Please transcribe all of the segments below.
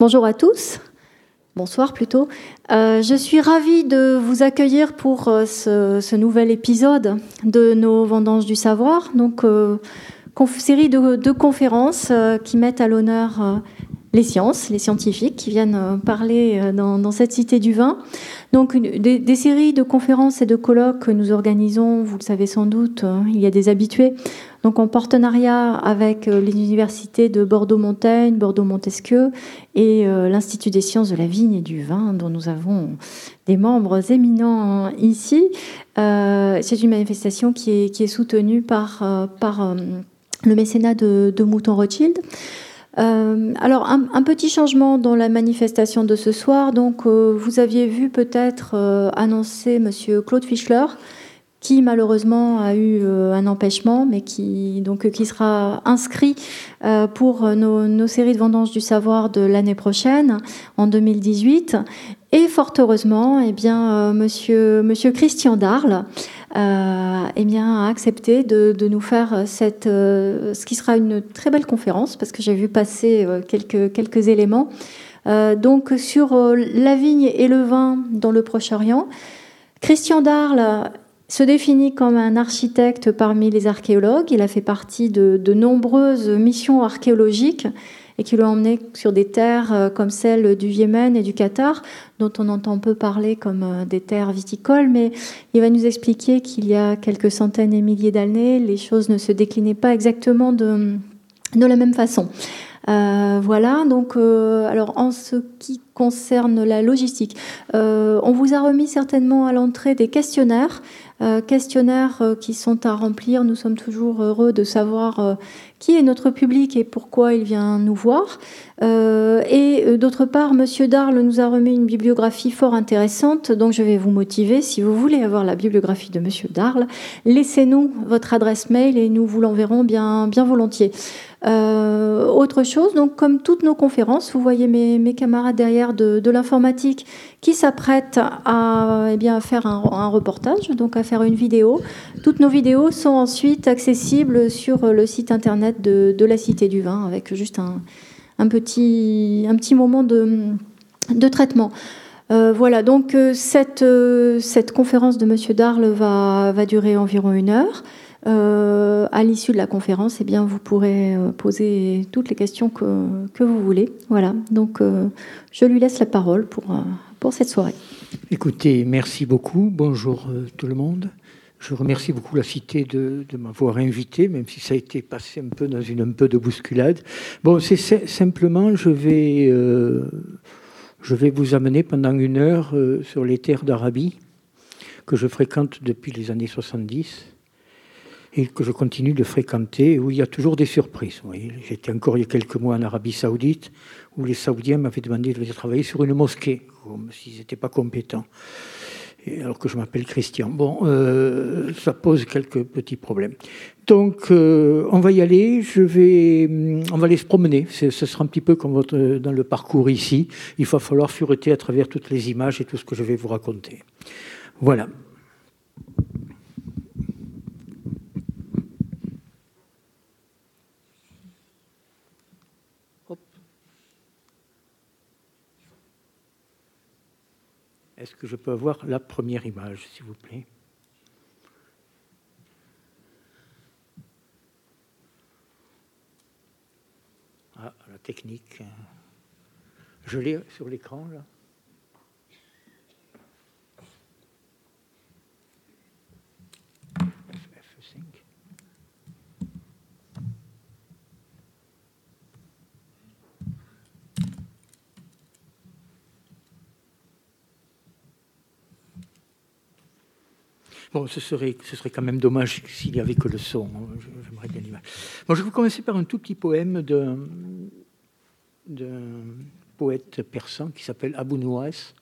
Bonjour à tous. Bonsoir plutôt. Euh, je suis ravie de vous accueillir pour euh, ce, nouvel épisode de nos Vendanges du Savoir. Donc, euh, série de, conférences qui mettent à l'honneur les sciences, les scientifiques qui viennent parler dans, cette cité du vin. Donc, des, séries de conférences et de colloques que nous organisons, vous le savez sans doute, il y a des habitués donc en partenariat avec euh, les universités de Bordeaux-Montaigne, Bordeaux-Montesquieu et euh, l'Institut des sciences de la vigne et du vin, dont nous avons des membres éminents ici. Euh, c'est une manifestation qui est, soutenue par le mécénat de, Mouton Rothschild. Alors, un, petit changement dans la manifestation de ce soir. Donc, vous aviez vu peut-être annoncer Monsieur Claude Fischler, qui malheureusement a eu euh, un empêchement, mais qui, donc, qui sera inscrit euh, pour nos, séries de vendanges du savoir de l'année prochaine, en 2018. Et fort heureusement, eh bien, euh, monsieur, monsieur Christian Darle eh bien, a accepté de, nous faire cette, ce qui sera une très belle conférence, parce que j'ai vu passer quelques, quelques éléments. donc sur la vigne et le vin dans le Proche-Orient. Christian Darle se définit comme un architecte parmi les archéologues. Il a fait partie de, nombreuses missions archéologiques et qui l'ont emmené sur des terres euh, comme celles du Yémen et du Qatar, dont on entend peu parler comme euh, des terres viticoles, mais il va nous expliquer qu'il y a quelques centaines et milliers d'années, les choses ne se déclinaient pas exactement de, la même façon. Euh, voilà, donc alors en ce qui concerne la logistique, on vous a remis certainement à l'entrée des questionnaires questionnaires euh, qui sont à remplir. Nous sommes toujours heureux de savoir euh, qui est notre public et pourquoi il vient nous voir. et d'autre part, Monsieur Darle nous a remis une bibliographie fort intéressante, donc je vais vous motiver. Si vous voulez avoir la bibliographie de Monsieur Darle, laissez-nous votre adresse mail et nous vous l'enverrons bien, bien volontiers. Euh, autre chose, donc comme toutes nos conférences, vous voyez mes, camarades derrière de, l'informatique qui s'apprêtent à, eh bien, faire un, reportage, donc à faire une vidéo. Toutes nos vidéos sont ensuite accessibles sur le site internet de, la Cité du Vin avec juste un, petit, un petit moment de, de traitement. Euh, voilà, donc euh, cette, cette conférence de Monsieur Darle va, va durer environ une heure. Euh, à l'issue de la conférence, eh bien, vous pourrez euh, poser toutes les questions que, vous voulez. Voilà, donc euh, je lui laisse la parole pour, pour cette soirée. Écoutez, merci beaucoup. Bonjour tout le monde. Je remercie beaucoup la Cité de, m'avoir invité, même si ça a été passé un peu dans une un peu de bousculade. Bon, c'est simplement, je vais, je vais vous amener pendant une heure sur les terres d'Arabie que je fréquente depuis les années 70 et que je continue de fréquenter, où il y a toujours des surprises. J'étais encore il y a quelques mois en Arabie Saoudite, où les Saoudiens m'avaient demandé de venir travailler sur une mosquée, comme s'ils n'étaient pas compétents, alors que je m'appelle Christian. Bon, euh, ça pose quelques petits problèmes. Donc, euh, on va y aller. Je vais, on va aller se promener. Ce sera un petit peu comme dans le parcours ici. Il va falloir fureter à travers toutes les images et tout ce que je vais vous raconter. Voilà. Est-ce que je peux avoir la première image, s'il vous plaît? Ah, la technique. Je l'ai sur l'écran, là. Bon, ce serait, ce serait quand même dommage s'il n'y avait que le son. J'aimerais bien l'image. Bon, je vais commencer par un tout petit poème d'un, poète persan qui s'appelle Abou Nouas,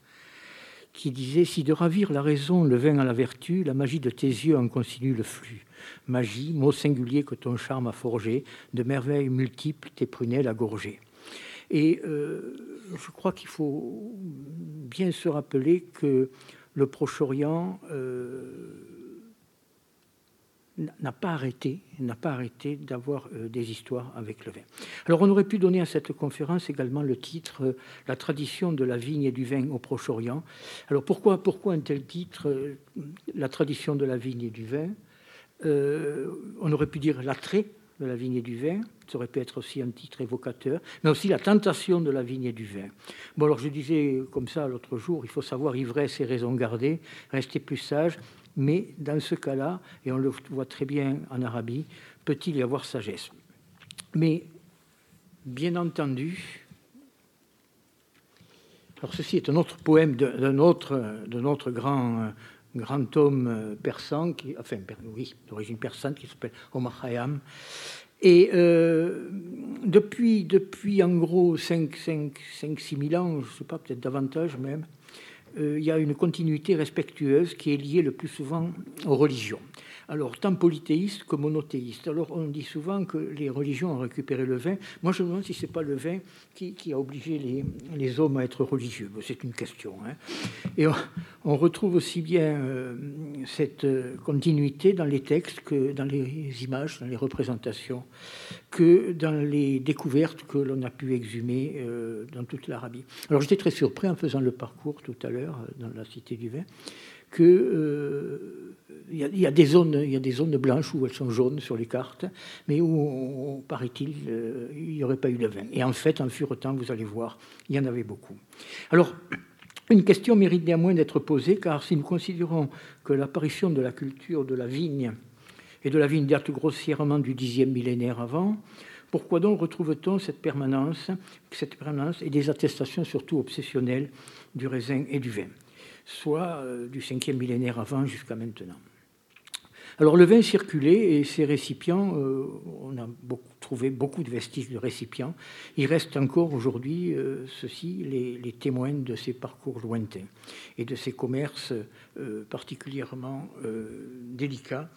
qui disait Si de ravir la raison le vin à la vertu, la magie de tes yeux en continue le flux. Magie, mot singulier que ton charme a forgé, de merveilles multiples tes prunelles a gorgé. Et euh, je crois qu'il faut bien se rappeler que le Proche-Orient, euh, n'a pas arrêté, n'a pas arrêté d'avoir euh, des histoires avec le vin. Alors on aurait pu donner à cette conférence également le titre euh, La tradition de la vigne et du vin au Proche-Orient. Alors pourquoi, pourquoi un tel titre euh, La tradition de la vigne et du vin? On aurait pu dire l'attrait de la vigne et du vin, ça aurait pu être aussi un titre évocateur, mais aussi la tentation de la vigne et du vin. Bon, alors je disais comme ça l'autre jour, il faut savoir ivresse et raison garder, rester plus sage, mais dans ce cas-là, et on le voit très bien en Arabie, peut-il y avoir sagesse? Mais, bien entendu, alors ceci est un autre poème d'un autre, autre grand, grand homme persan, qui, enfin, oui, d'origine persane, qui s'appelle Omar Khayyam. Et euh, depuis, depuis en gros 5-6 000 ans, je ne sais pas, peut-être davantage même, euh, il y a une continuité respectueuse qui est liée le plus souvent aux religions. Alors, tant polythéiste que monothéiste. Alors, on dit souvent que les religions ont récupéré le vin. Moi, je me demande si ce n'est pas le vin qui, a obligé les, les, hommes à être religieux. C'est une question. Hein. Et on, retrouve aussi bien euh, cette euh, continuité dans les textes que dans les images, dans les représentations, que dans les découvertes que l'on a pu exhumer euh, dans toute l'Arabie. Alors, j'étais très surpris en faisant le parcours tout à l'heure dans la Cité du Vin que il y, a, des zones, il y a des zones blanches où elles sont jaunes sur les cartes, mais où, paraît-il, euh, il n'y aurait pas eu de vin. Et en fait, en fur et temps, vous allez voir, il y en avait beaucoup. Alors, une question mérite néanmoins d'être posée, car si nous considérons que l'apparition de la culture de la vigne et de la vigne date grossièrement du dixième millénaire avant, pourquoi donc retrouve-t-on cette permanence, cette permanence et des attestations surtout obsessionnelles du raisin et du vin, soit euh, du cinquième millénaire avant jusqu'à maintenant alors le vin circulait et ces récipients, euh, on a trouvé beaucoup de vestiges de récipients. Il reste encore aujourd'hui, euh, ceci, les, témoins de ces parcours lointains et de ces commerces euh, particulièrement délicats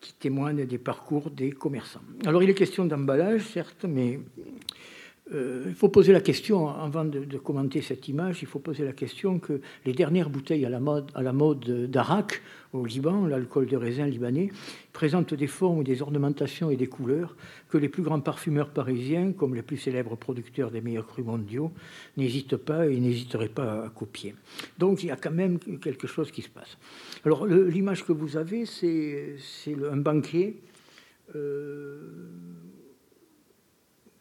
qui témoignent des parcours des commerçants. Alors il est question d'emballage, certes, mais euh, il faut poser la question, avant de, commenter cette image, il faut poser la question que les dernières bouteilles à la mode, d'Arak au Liban, l'alcool de raisin libanais, présentent des formes, des ornementations et des couleurs que les plus grands parfumeurs parisiens, comme les plus célèbres producteurs des meilleurs crus mondiaux, n'hésitent pas et n'hésiteraient pas à copier. Donc il y a quand même quelque chose qui se passe. Alors l'image que vous avez, c'est un banquier. Euh,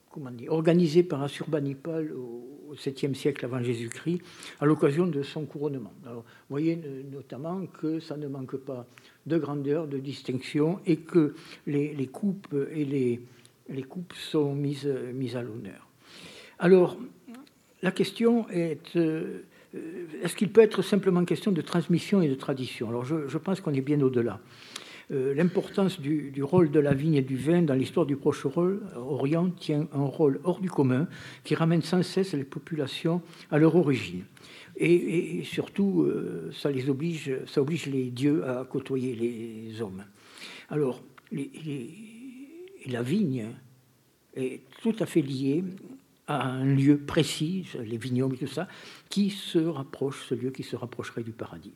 comment dire, organisé par Assurbanipal au 7e siècle avant Jésus-Christ, à l'occasion de son couronnement. Alors, voyez notamment que ça ne manque pas de grandeur, de distinction, et que les, coupes et les, les, coupes sont mises, mises à l'honneur. Alors, la question est euh, est-ce qu'il peut être simplement question de transmission et de tradition? Alors, je pense qu'on est bien au-delà. Euh, l'importance du, rôle de la vigne et du vin dans l'histoire du Proche-Orient tient un rôle hors du commun qui ramène sans cesse les populations à leur origine. Et, surtout, euh, ça les oblige, ça oblige les dieux à côtoyer les hommes. Alors, la vigne est tout à fait liée à un lieu précis, les vignobles et tout ça, qui se rapproche, ce lieu qui se rapprocherait du paradis.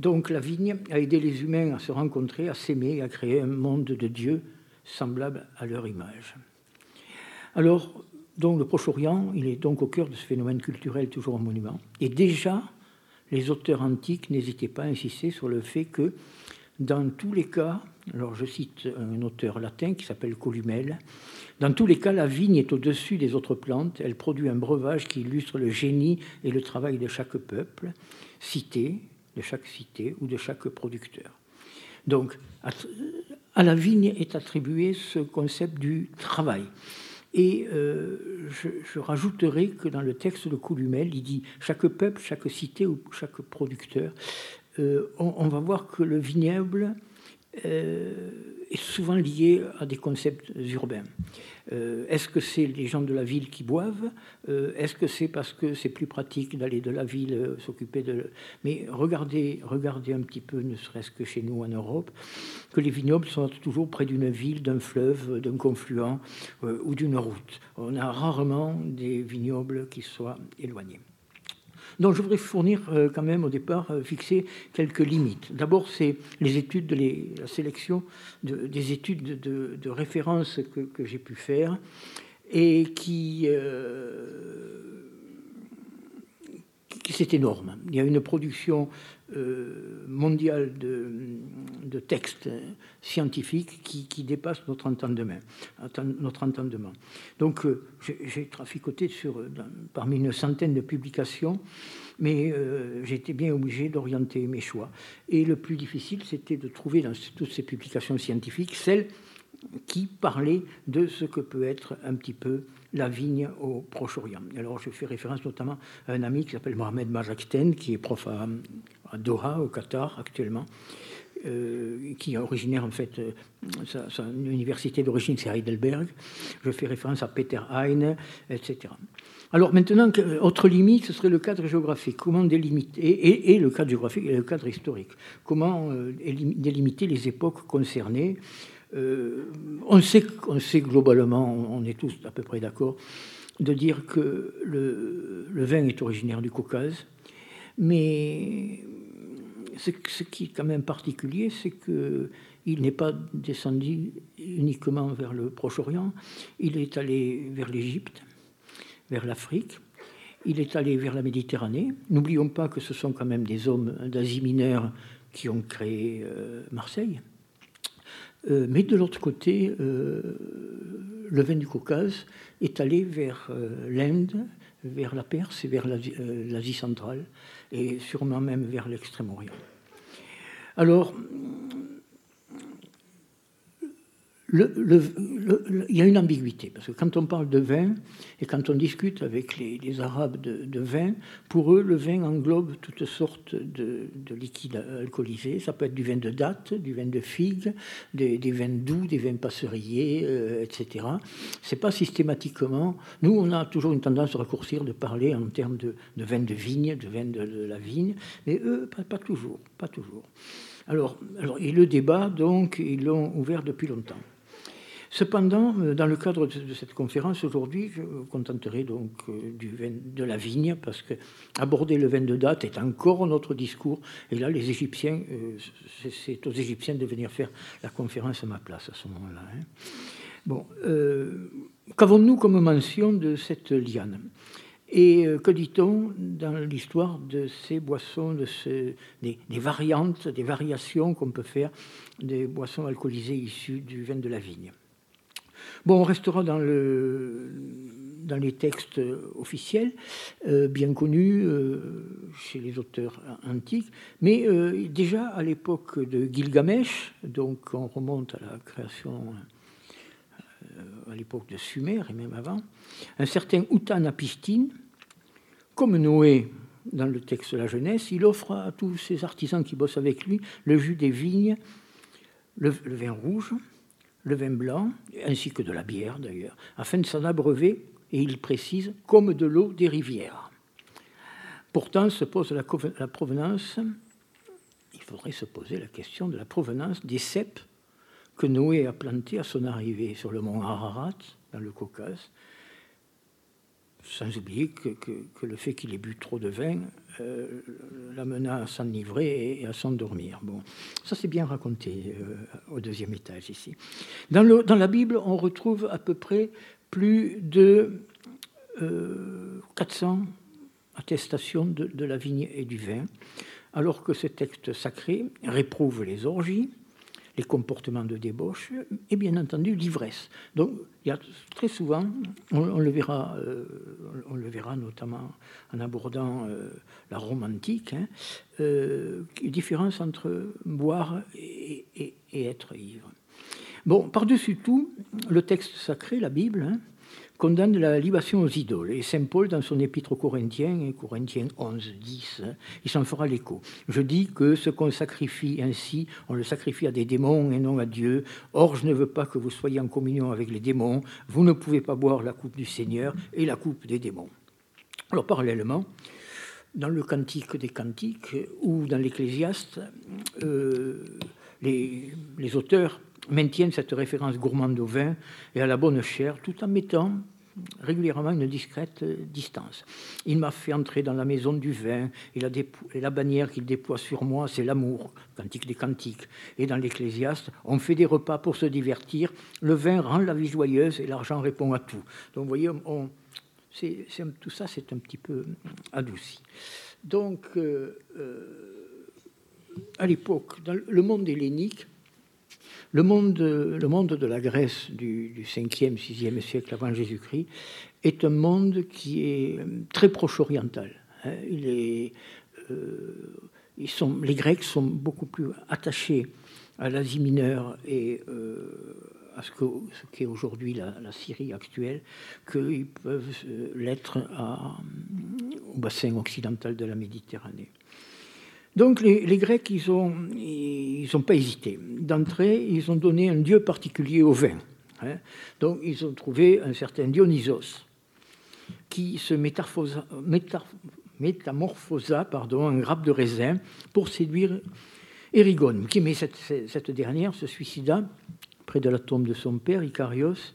Donc la vigne a aidé les humains à se rencontrer, à s'aimer, à créer un monde de Dieu semblable à leur image. Alors, donc le Proche-Orient, il est donc au cœur de ce phénomène culturel toujours en monument. Et déjà, les auteurs antiques n'hésitaient pas à insister sur le fait que, dans tous les cas, alors je cite un auteur latin qui s'appelle Columel, dans tous les cas, la vigne est au-dessus des autres plantes, elle produit un breuvage qui illustre le génie et le travail de chaque peuple, cité, de chaque cité ou de chaque producteur. Donc, à la vigne est attribué ce concept du travail. Et euh, je, rajouterai que dans le texte de Coulumel, il dit chaque peuple, chaque cité ou chaque producteur, euh, on, va voir que le vignoble est souvent lié à des concepts urbains. Euh, est-ce que c'est les gens de la ville qui boivent? Euh, Est-ce que c'est parce que c'est plus pratique d'aller de la ville s'occuper de... Mais regardez, regardez un petit peu, ne serait-ce que chez nous en Europe, que les vignobles sont toujours près d'une ville, d'un fleuve, d'un confluent ou d'une route. On a rarement des vignobles qui soient éloignés. Donc je voudrais fournir quand même au départ, fixer quelques limites. D'abord, c'est les études, de la sélection des études de, référence que, que j'ai pu faire et qui c'est énorme. Il y a une production euh, mondiale de, textes scientifiques qui, dépasse notre entendement. Notre entendement. Donc, euh, j'ai traficoté sur, parmi une centaine de publications, mais euh, j'étais bien obligé d'orienter mes choix. Et le plus difficile, c'était de trouver dans toutes ces publications scientifiques celles qui parlaient de ce que peut être un petit peu la vigne au Proche-Orient. Alors je fais référence notamment à un ami qui s'appelle Mohamed Majakten, qui est prof à, Doha, au Qatar actuellement, euh, qui est originaire en fait, euh, sa, université d'origine c'est Heidelberg. Je fais référence à Peter Heine, etc. Alors maintenant, autre limite, ce serait le cadre géographique. Comment délimiter, et, le cadre géographique et le cadre historique. Comment euh, délimiter les époques concernées euh, on, sait, on sait globalement, on est tous à peu près d'accord, de dire que le, vin est originaire du Caucase, mais ce, qui est quand même particulier, c'est qu'il n'est pas descendu uniquement vers le Proche-Orient, il est allé vers l'Égypte, vers l'Afrique, il est allé vers la Méditerranée. N'oublions pas que ce sont quand même des hommes d'Asie mineure qui ont créé euh, Marseille. Euh, mais de l'autre côté, euh, le vin du Caucase est allé vers euh, l'Inde, vers la Perse et vers l'Asie centrale, et sûrement même vers l'Extrême-Orient. Alors, il y a une ambiguïté, parce que quand on parle de vin et quand on discute avec les, Arabes de, vin, pour eux, le vin englobe toutes sortes de, liquides alcoolisés. Ça peut être du vin de date, du vin de figue, des, vins doux, des vins passeriers, euh, etc. C'est pas systématiquement. Nous, on a toujours une tendance à raccourcir de parler en termes de, vin de vigne, de vin de, la vigne, mais eux, pas, toujours, pas toujours. Alors, alors, et le débat, donc, ils l'ont ouvert depuis longtemps. Cependant, euh, dans le cadre de cette conférence aujourd'hui, je me contenterai donc euh, du vin de la vigne, parce que aborder le vin de date est encore notre discours. Et là, les Égyptiens, euh, c'est aux Égyptiens de venir faire la conférence à ma place à ce moment-là. Hein. Bon, qu'avons-nous comme mention de cette liane? Et que dit-on dans l'histoire de ces boissons, de des, variantes, des variations qu'on peut faire des boissons alcoolisées issues du vin de la vigne? Bon, on restera dans, le, dans les textes officiels, euh, bien connus euh, chez les auteurs antiques, mais euh, déjà à l'époque de Gilgamesh, donc on remonte à la création à l'époque de Sumer et même avant, un certain Utanapishtim, comme Noé dans le texte de la jeunesse, il offre à tous ces artisans qui bossent avec lui le jus des vignes, le vin rouge, le vin blanc, ainsi que de la bière d'ailleurs, afin de s'en abreuver, et il précise, comme de l'eau des rivières. Pourtant se pose la, provenance, il faudrait se poser la question de la provenance des cèpes que Noé a plantés à son arrivée sur le mont Ararat, dans le Caucase, sans oublier que, le fait qu'il ait bu trop de vin euh, l'amena à s'enivrer et à s'endormir. Bon, ça c'est bien raconté euh, au deuxième étage ici. Dans, le, dans, la Bible, on retrouve à peu près plus de 400 euh, attestations de, de la vigne et du vin, alors que ce texte sacré réprouve les orgies, les comportements de débauche et bien entendu l'ivresse. Donc il y a très souvent, on, le, verra, euh, on le verra notamment en abordant euh, la Rome antique, hein, euh, différence entre boire et, être ivre. Bon, par-dessus tout, le texte sacré, la Bible, hein, condamne la libation aux idoles. Et Saint Paul, dans son épître aux Corinthiens, Corinthiens 11, 10, il s'en fera l'écho. Je dis que ce qu'on sacrifie ainsi, on le sacrifie à des démons et non à Dieu. Or, je ne veux pas que vous soyez en communion avec les démons. Vous ne pouvez pas boire la coupe du Seigneur et la coupe des démons. Alors, parallèlement, dans le Cantique des Cantiques ou dans l'Ecclésiaste, euh, les auteurs maintiennent cette référence gourmande au vin et à la bonne chair, tout en mettant régulièrement une discrète distance. Il m'a fait entrer dans la maison du vin, et la, bannière qu'il déploie sur moi, c'est l'amour, cantique des cantiques. Et dans l'Ecclésiaste, on fait des repas pour se divertir, le vin rend la vie joyeuse et l'argent répond à tout. Donc vous voyez, on, tout ça, c'est un petit peu adouci. Donc, euh, euh, à l'époque, dans le monde hellénique, le monde, de la Grèce du, 5e, 6e siècle avant Jésus-Christ est un monde qui est très proche-oriental. Hein. Il est, euh, les Grecs sont beaucoup plus attachés à l'Asie mineure et à ce qu'est aujourd'hui la, Syrie actuelle, qu'ils peuvent euh, l'être au bassin occidental de la Méditerranée. Donc les, Grecs, ils n'ont ils pas hésité. D'entrée, ils ont donné un dieu particulier au vin. Hein. Donc ils ont trouvé un certain Dionysos qui se métamorphosa, pardon, en grappe de raisin pour séduire Érigone, qui, mais cette, cette dernière se suicida près de la tombe de son père, Icarios,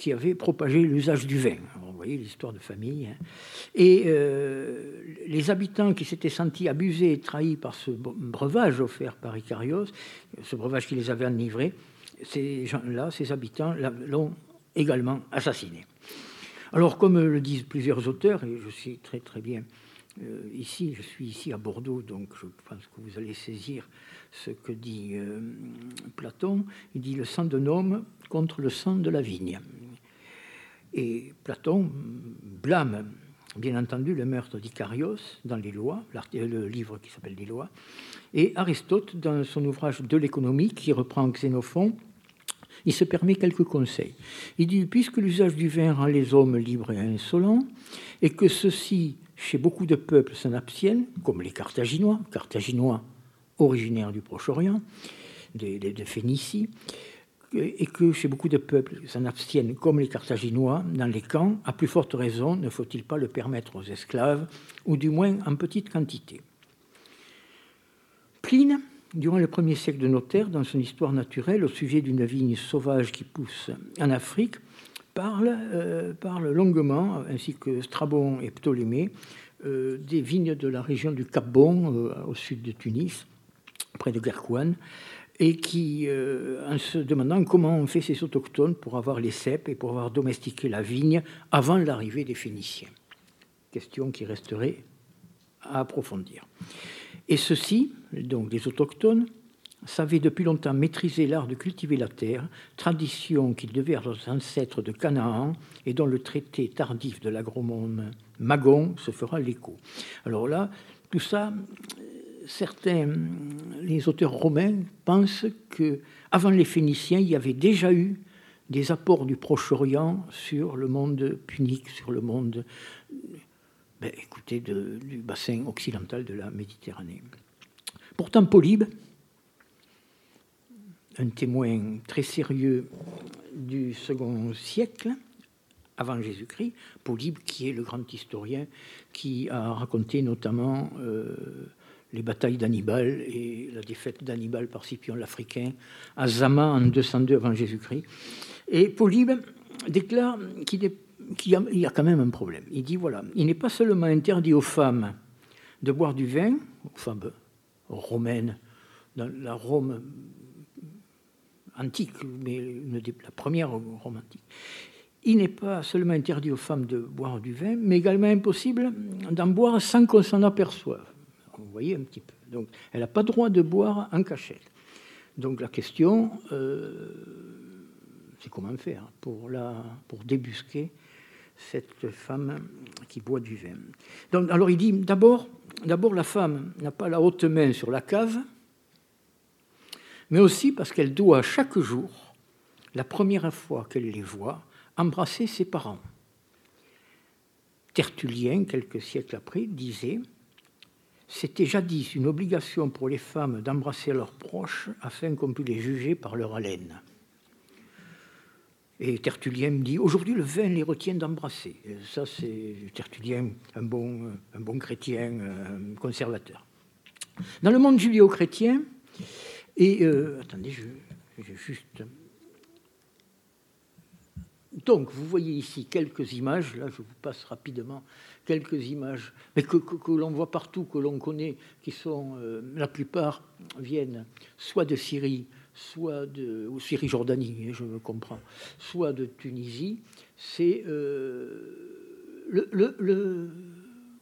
qui avait propagé l'usage du vin. vous voyez l'histoire de famille. Hein. Et euh, les habitants qui s'étaient sentis abusés et trahis par ce breuvage offert par Icarios, ce breuvage qui les avait enivrés, ces gens-là, ces habitants, l'ont également assassiné. Alors, comme le disent plusieurs auteurs, et je sais très très bien euh, ici, je suis ici à Bordeaux, donc je pense que vous allez saisir ce que dit euh, Platon. Il dit le sang d'un homme contre le sang de la vigne. Et Platon blâme, bien entendu, le meurtre d'Icarios dans les lois, le livre qui s'appelle Les lois, et Aristote, dans son ouvrage De l'économie, qui reprend Xénophon, il se permet quelques conseils. Il dit Puisque l'usage du vin rend les hommes libres et insolents, et que ceux-ci, chez beaucoup de peuples, s'en abstiennent, comme les Carthaginois, Carthaginois originaires du Proche-Orient, de, Phénicie, et que chez beaucoup de peuples s'en abstiennent, comme les Carthaginois, dans les camps, à plus forte raison ne faut-il pas le permettre aux esclaves, ou du moins en petite quantité. Pline, durant le premier siècle de nos terres, dans son histoire naturelle, au sujet d'une vigne sauvage qui pousse en Afrique, parle, euh, longuement, ainsi que Strabon et Ptolémée, euh, des vignes de la région du Cap Bon, euh, au sud de Tunis, près de Gerkouane, et qui, en se demandant comment on fait ces autochtones pour avoir les cèpes et pour avoir domestiqué la vigne avant l'arrivée des Phéniciens. Question qui resterait à approfondir. Et ceux-ci, donc les autochtones, savaient depuis longtemps maîtriser l'art de cultiver la terre, tradition qui devait à leurs ancêtres de Canaan et dont le traité tardif de l'agronome Magon se fera l'écho. Alors là, tout ça, certains, les auteurs romains pensent que avant les Phéniciens, il y avait déjà eu des apports du Proche-Orient sur le monde punique, sur le monde ben, écoutez, du bassin occidental de la Méditerranée. Pourtant, Polybe, un témoin très sérieux du second siècle, avant Jésus-Christ, Polybe, qui est le grand historien qui a raconté notamment euh, les batailles d'Hannibal et la défaite d'Hannibal par Scipion l'Africain à Zama en 202 avant Jésus-Christ. Et Polybe déclare qu'il y, a quand même un problème. Il dit voilà, il n'est pas seulement interdit aux femmes de boire du vin, aux femmes romaines, dans la Rome antique, mais la première Rome antique. Il n'est pas seulement interdit aux femmes de boire du vin, mais également impossible d'en boire sans qu'on s'en aperçoive. Vous voyez un petit peu. Donc, elle n'a pas droit de boire en cachette. Donc, la question, euh, c'est comment faire pour, pour débusquer cette femme qui boit du vin. Donc, alors il dit d'abord, d'abord la femme n'a pas la haute main sur la cave, mais aussi parce qu'elle doit chaque jour, la première fois qu'elle les voit, embrasser ses parents. Tertullien, quelques siècles après, disait C'était jadis une obligation pour les femmes d'embrasser leurs proches afin qu'on puisse les juger par leur haleine. Et Tertullien me dit aujourd'hui le vin les retient d'embrasser. Ça, c'est Tertullien, un bon, un bon chrétien, un conservateur. Dans le monde judéo-chrétien, et euh, attendez, je, vais juste Donc, vous voyez ici quelques images, là je vous passe rapidement quelques images, mais que, l'on voit partout, que l'on connaît, qui sont, euh, la plupart viennent soit de Syrie, soit de ou Syrie-Jordanie, hein, je comprends, soit de Tunisie. C'est euh, le,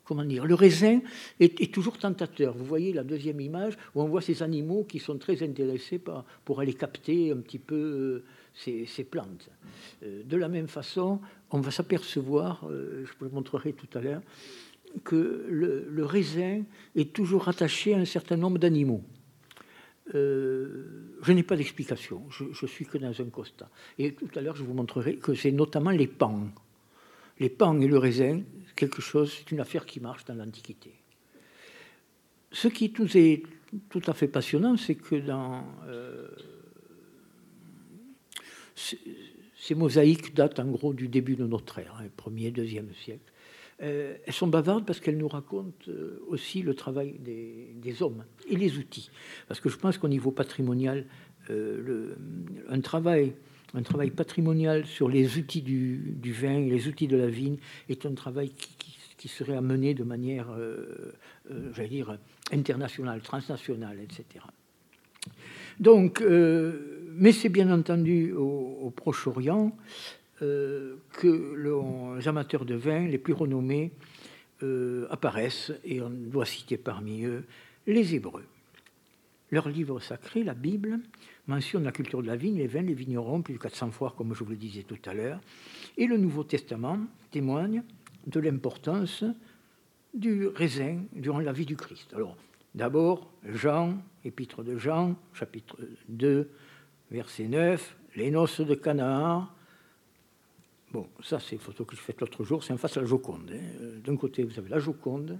comment dire, le raisin est, toujours tentateur. Vous voyez la deuxième image où on voit ces animaux qui sont très intéressés par, pour aller capter un petit peu ces, plantes. Euh, de la même façon, on va s'apercevoir, euh, je vous le montrerai tout à l'heure, que le, raisin est toujours attaché à un certain nombre d'animaux. Euh, je n'ai pas d'explication, je, suis que dans un constat. Et tout à l'heure, je vous montrerai que c'est notamment les pans. Les pans et le raisin, quelque chose, c'est une affaire qui marche dans l'Antiquité. Ce qui nous est tout à fait passionnant, c'est que dans ces mosaïques datent en gros du début de notre ère, 1er, hein, 2e siècle. Euh, elles sont bavardes parce qu'elles nous racontent euh, aussi le travail des, hommes et les outils. Parce que je pense qu'au niveau patrimonial, euh, un, travail, un travail patrimonial sur les outils du, vin et les outils de la vigne est un travail qui, serait à mener de manière, j'allais dire, internationale, transnationale, etc. Donc, mais c'est bien entendu au, Proche-Orient euh, que les amateurs de vin les plus renommés euh, apparaissent, et on doit citer parmi eux les Hébreux. Leur livre sacré, la Bible, mentionne la culture de la vigne, les vins, les vignerons, plus de 400 fois, comme je vous le disais tout à l'heure. Et le Nouveau Testament témoigne de l'importance du raisin durant la vie du Christ. Alors, d'abord, Jean, épître de Jean, chapitre 2, verset 9, les noces de Canaan. Bon, ça, c'est une photo que j'ai faite l'autre jour, c'est en face à la Joconde. Hein. D'un côté, vous avez la Joconde,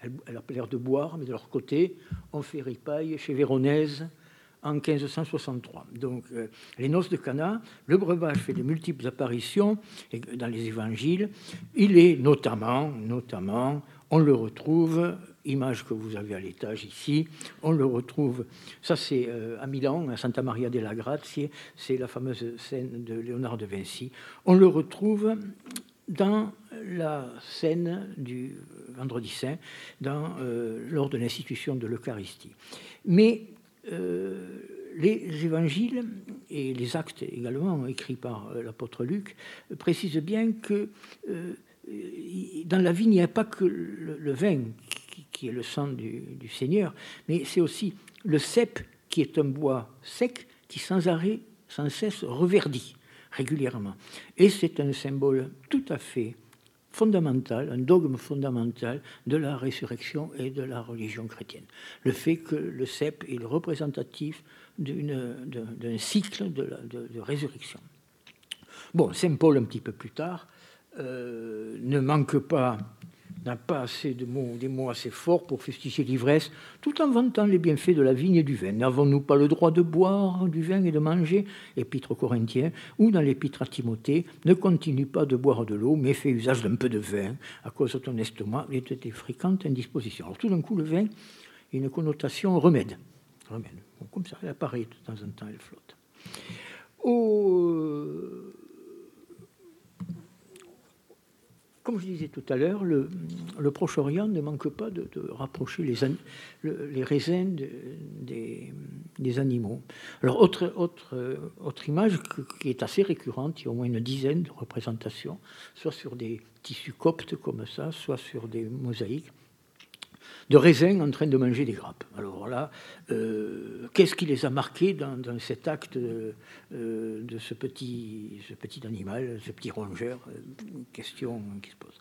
elle, a l'air de boire, mais de l'autre côté, on fait ripaille chez Véronèse en 1563. Donc, euh, les noces de Cana, le breuvage fait de multiples apparitions dans les évangiles. Il est notamment, notamment, on le retrouve image que vous avez à l'étage ici, on le retrouve, ça c'est euh, à Milan, à Santa Maria della Grazie, c'est la fameuse scène de Léonard de Vinci. On le retrouve dans la scène du Vendredi Saint, euh, lors de l'institution de l'Eucharistie. Mais euh, les évangiles et les actes également écrits par l'apôtre Luc précisent bien que dans la vie, il n'y a pas que le vin qui est le sang du, Seigneur, mais c'est aussi le cep qui est un bois sec qui sans arrêt, sans cesse reverdit régulièrement. Et c'est un symbole tout à fait fondamental, un dogme fondamental de la résurrection et de la religion chrétienne. Le fait que le cep est le représentatif d'un cycle de, résurrection. Bon, Saint Paul, un petit peu plus tard, euh, ne manque pas n'a pas assez de mots, des mots assez forts pour fustiger l'ivresse, tout en vantant les bienfaits de la vigne et du vin. N'avons-nous pas le droit de boire du vin et de manger? Épître aux Corinthiens, ou dans l'épître à Timothée, ne continue pas de boire de l'eau, mais fais usage d'un peu de vin, à cause de ton estomac et de tes fréquentes indispositions. Alors tout d'un coup, le vin une connotation remède. remède. comme ça, elle apparaît de temps en temps, elle flotte. Au comme je disais tout à l'heure, le, Proche-Orient ne manque pas de, rapprocher les, raisins des, animaux. Alors, autre image qui est assez récurrente, il y a au moins une dizaine de représentations, soit sur des tissus coptes comme ça, soit sur des mosaïques de raisins en train de manger des grappes. Alors là, euh, qu'est-ce qui les a marqués dans, cet acte euh, de ce petit, animal, ce petit rongeur Une question qui se pose.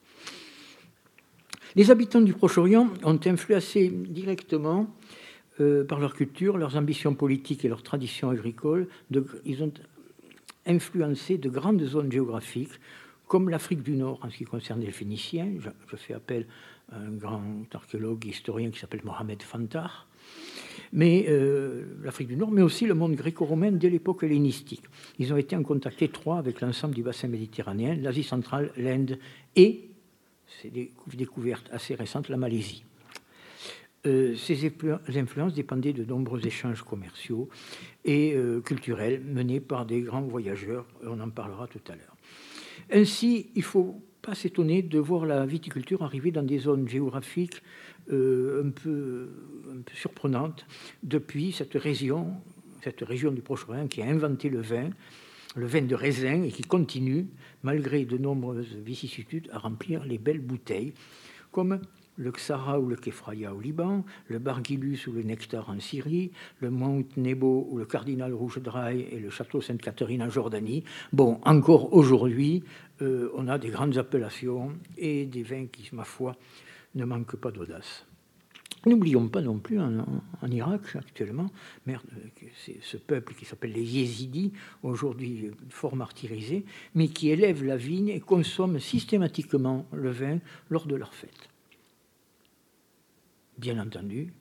Les habitants du Proche-Orient ont influencé directement euh, par leur culture, leurs ambitions politiques et leurs traditions agricoles. ils ont influencé de grandes zones géographiques, comme l'Afrique du Nord en ce qui concerne les Phéniciens. je fais appel un grand archéologue historien qui s'appelle Mohamed Fantar, mais euh, l'Afrique du Nord, mais aussi le monde gréco-romain dès l'époque hellénistique. Ils ont été en contact étroit avec l'ensemble du bassin méditerranéen, l'Asie centrale, l'Inde et, c'est des découvertes assez récentes, la Malaisie. Euh, ces influences dépendaient de nombreux échanges commerciaux et euh, culturels menés par des grands voyageurs, on en parlera tout à l'heure. Ainsi, il faut pas s'étonner de voir la viticulture arriver dans des zones géographiques euh, un, peu, surprenantes depuis cette région, cette région du Proche-Orient qui a inventé le vin, le vin de raisin, et qui continue, malgré de nombreuses vicissitudes, à remplir les belles bouteilles, comme le Ksara ou le Kefraya au Liban, le Bargilus ou le Nectar en Syrie, le Mount Nebo ou le Cardinal Rouge Draille et le Château Sainte-Catherine en Jordanie. Bon, encore aujourd'hui, euh, on a des grandes appellations et des vins qui, ma foi, ne manquent pas d'audace. N'oublions pas non plus en, Irak actuellement, merde, c'est ce peuple qui s'appelle les Yézidis, aujourd'hui fort martyrisé, mais qui élève la vigne et consomme systématiquement le vin lors de leurs fêtes. Bien entendu,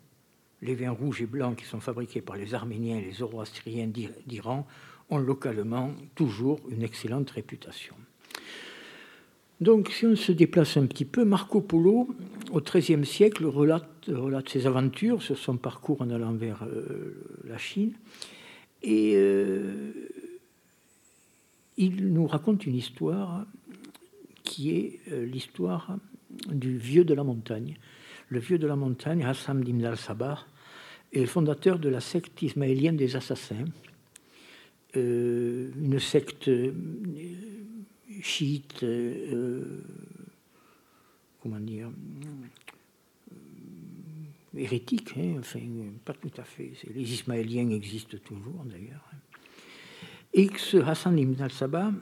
les vins rouges et blancs qui sont fabriqués par les Arméniens et les Zoroastriens d'Iran ont localement toujours une excellente réputation. Donc, si on se déplace un petit peu, Marco Polo, au XIIIe siècle, relate, ses aventures sur son parcours en allant vers euh, la Chine. Et euh, il nous raconte une histoire qui est euh, l'histoire du vieux de la montagne. Le vieux de la montagne, Hassan Ibn al-Sabah, est le fondateur de la secte ismaélienne des assassins, une secte chiite, euh, comment dire, euh, hérétique, hein, enfin, pas tout à fait. Les Ismaéliens existent toujours d'ailleurs. Et que ce Hassan ibn al-Sabah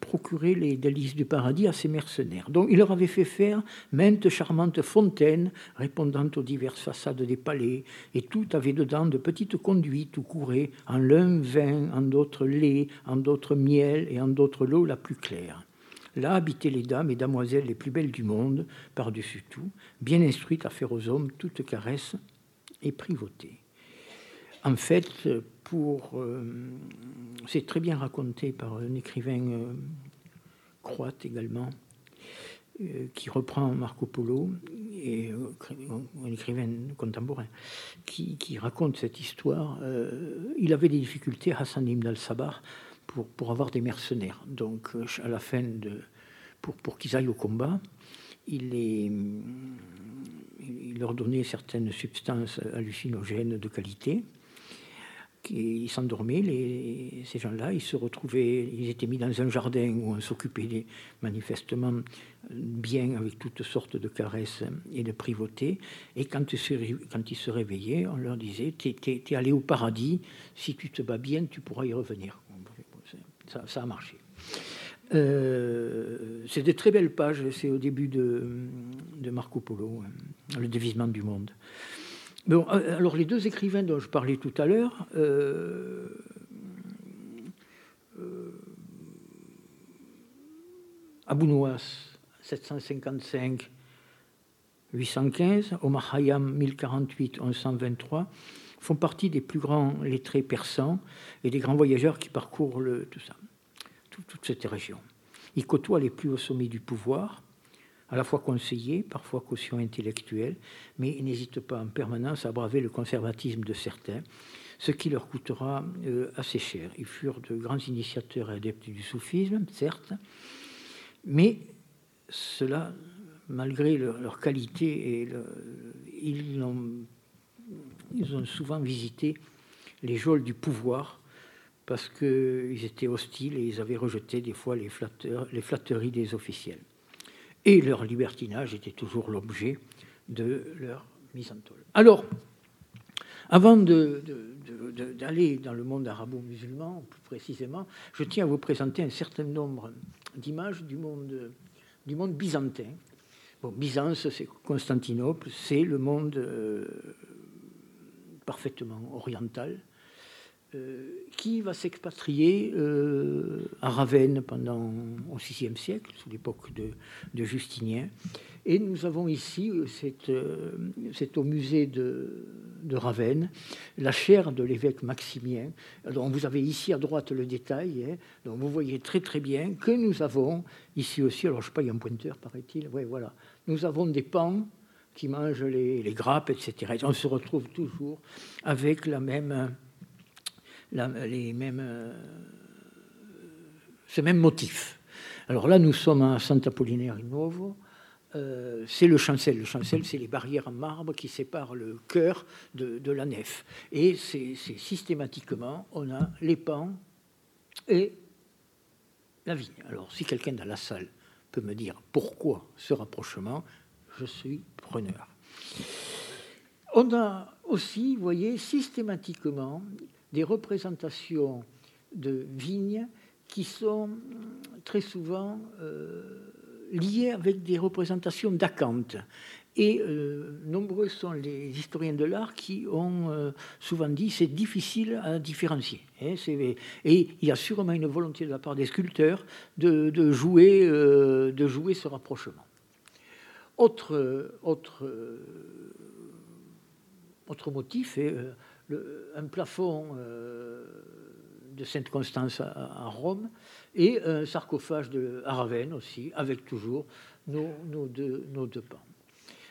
procurait les délices du paradis à ses mercenaires. Donc il leur avait fait faire maintes charmantes fontaines répondant aux diverses façades des palais, et tout avait dedans de petites conduites où courait en l'un vin, en d'autres lait, en d'autres miel et en d'autres l'eau la plus claire. Là habitaient les dames et damoiselles les plus belles du monde, par-dessus tout, bien instruites à faire aux hommes toute caresse et privauté. En fait, pour, euh, c'est très bien raconté par un écrivain euh, croate également, euh, qui reprend Marco Polo, et un écrivain contemporain, qui, raconte cette histoire. il avait des difficultés, Hassan ibn al-Sabah, pour, pour, avoir des mercenaires. Donc, à la fin de. pour, pour qu'ils aillent au combat, il, les, il leur donnait certaines substances hallucinogènes de qualité ils s'endormaient, ces gens-là, ils se retrouvaient, ils étaient mis dans un jardin où on s'occupait manifestement bien avec toutes sortes de caresses et de privautés. Et quand, ils se réveillaient, on leur disait Tu es, allé au paradis, si tu te bats bien, tu pourras y revenir. Ça, a marché. Euh, c'est de très belles pages, c'est au début de, de Marco Polo, hein, le dévisement du monde. Euh, alors les deux écrivains dont je parlais tout à l'heure, euh, euh, Abu Nouas, 755, 815, Omar Hayam, 1048, 1123, font partie des plus grands lettrés persans et des grands voyageurs qui parcourent tout ça, toute cette région. Ils côtoient les plus hauts sommets du pouvoir, à la fois conseiller, parfois caution intellectuelle, mais ils n'hésitent pas en permanence à braver le conservatisme de certains, ce qui leur coûtera euh, assez cher. Ils furent de grands initiateurs et adeptes du soufisme, certes, mais cela, malgré leur, qualité, ils, ont, souvent visité les geôles du pouvoir parce qu'ils étaient hostiles et ils avaient rejeté des fois les flatteries des officiels. Et leur libertinage était toujours l'objet de leur mise en taule. Alors, avant d'aller dans le monde arabo-musulman, plus précisément, je tiens à vous présenter un certain nombre d'images du monde, du monde byzantin. Byzance, c'est Constantinople, c'est le monde euh, parfaitement oriental, qui va s'expatrier euh, à Ravenne pendant au VIe siècle, sous l'époque de, Justinien. Et nous avons ici, euh, c'est au musée de, Ravenne, la chaire de l'évêque Maximien. Alors vous avez ici à droite le détail, hein. donc vous voyez très très bien que nous avons ici aussi, alors je ne sais pas, il y a un pointeur paraît-il, oui voilà, nous avons des pans qui mangent les grappes, etc. on se retrouve toujours avec la même les mêmes, euh, ce même motif. Alors là, nous sommes à Sant'Apollinare Nuovo. Euh, c'est le chancel. Le chancel, c'est les barrières en marbre qui séparent le cœur de, la nef. Et c'est systématiquement, on a les pans et la vigne. Alors, si quelqu'un dans la salle peut me dire pourquoi ce rapprochement, je suis preneur. On a aussi, vous voyez, systématiquement des représentations de vignes qui sont très souvent euh, liées avec des représentations d'acanthes. Et euh, nombreux sont les historiens de l'art qui ont euh, souvent dit c'est difficile à différencier. Hein, et il y a sûrement une volonté de la part des sculpteurs de, jouer, ce rapprochement. Autre, motif un plafond de Sainte-Constance à, Rome, et un sarcophage de, Ravenne aussi, avec toujours nos, deux, pans.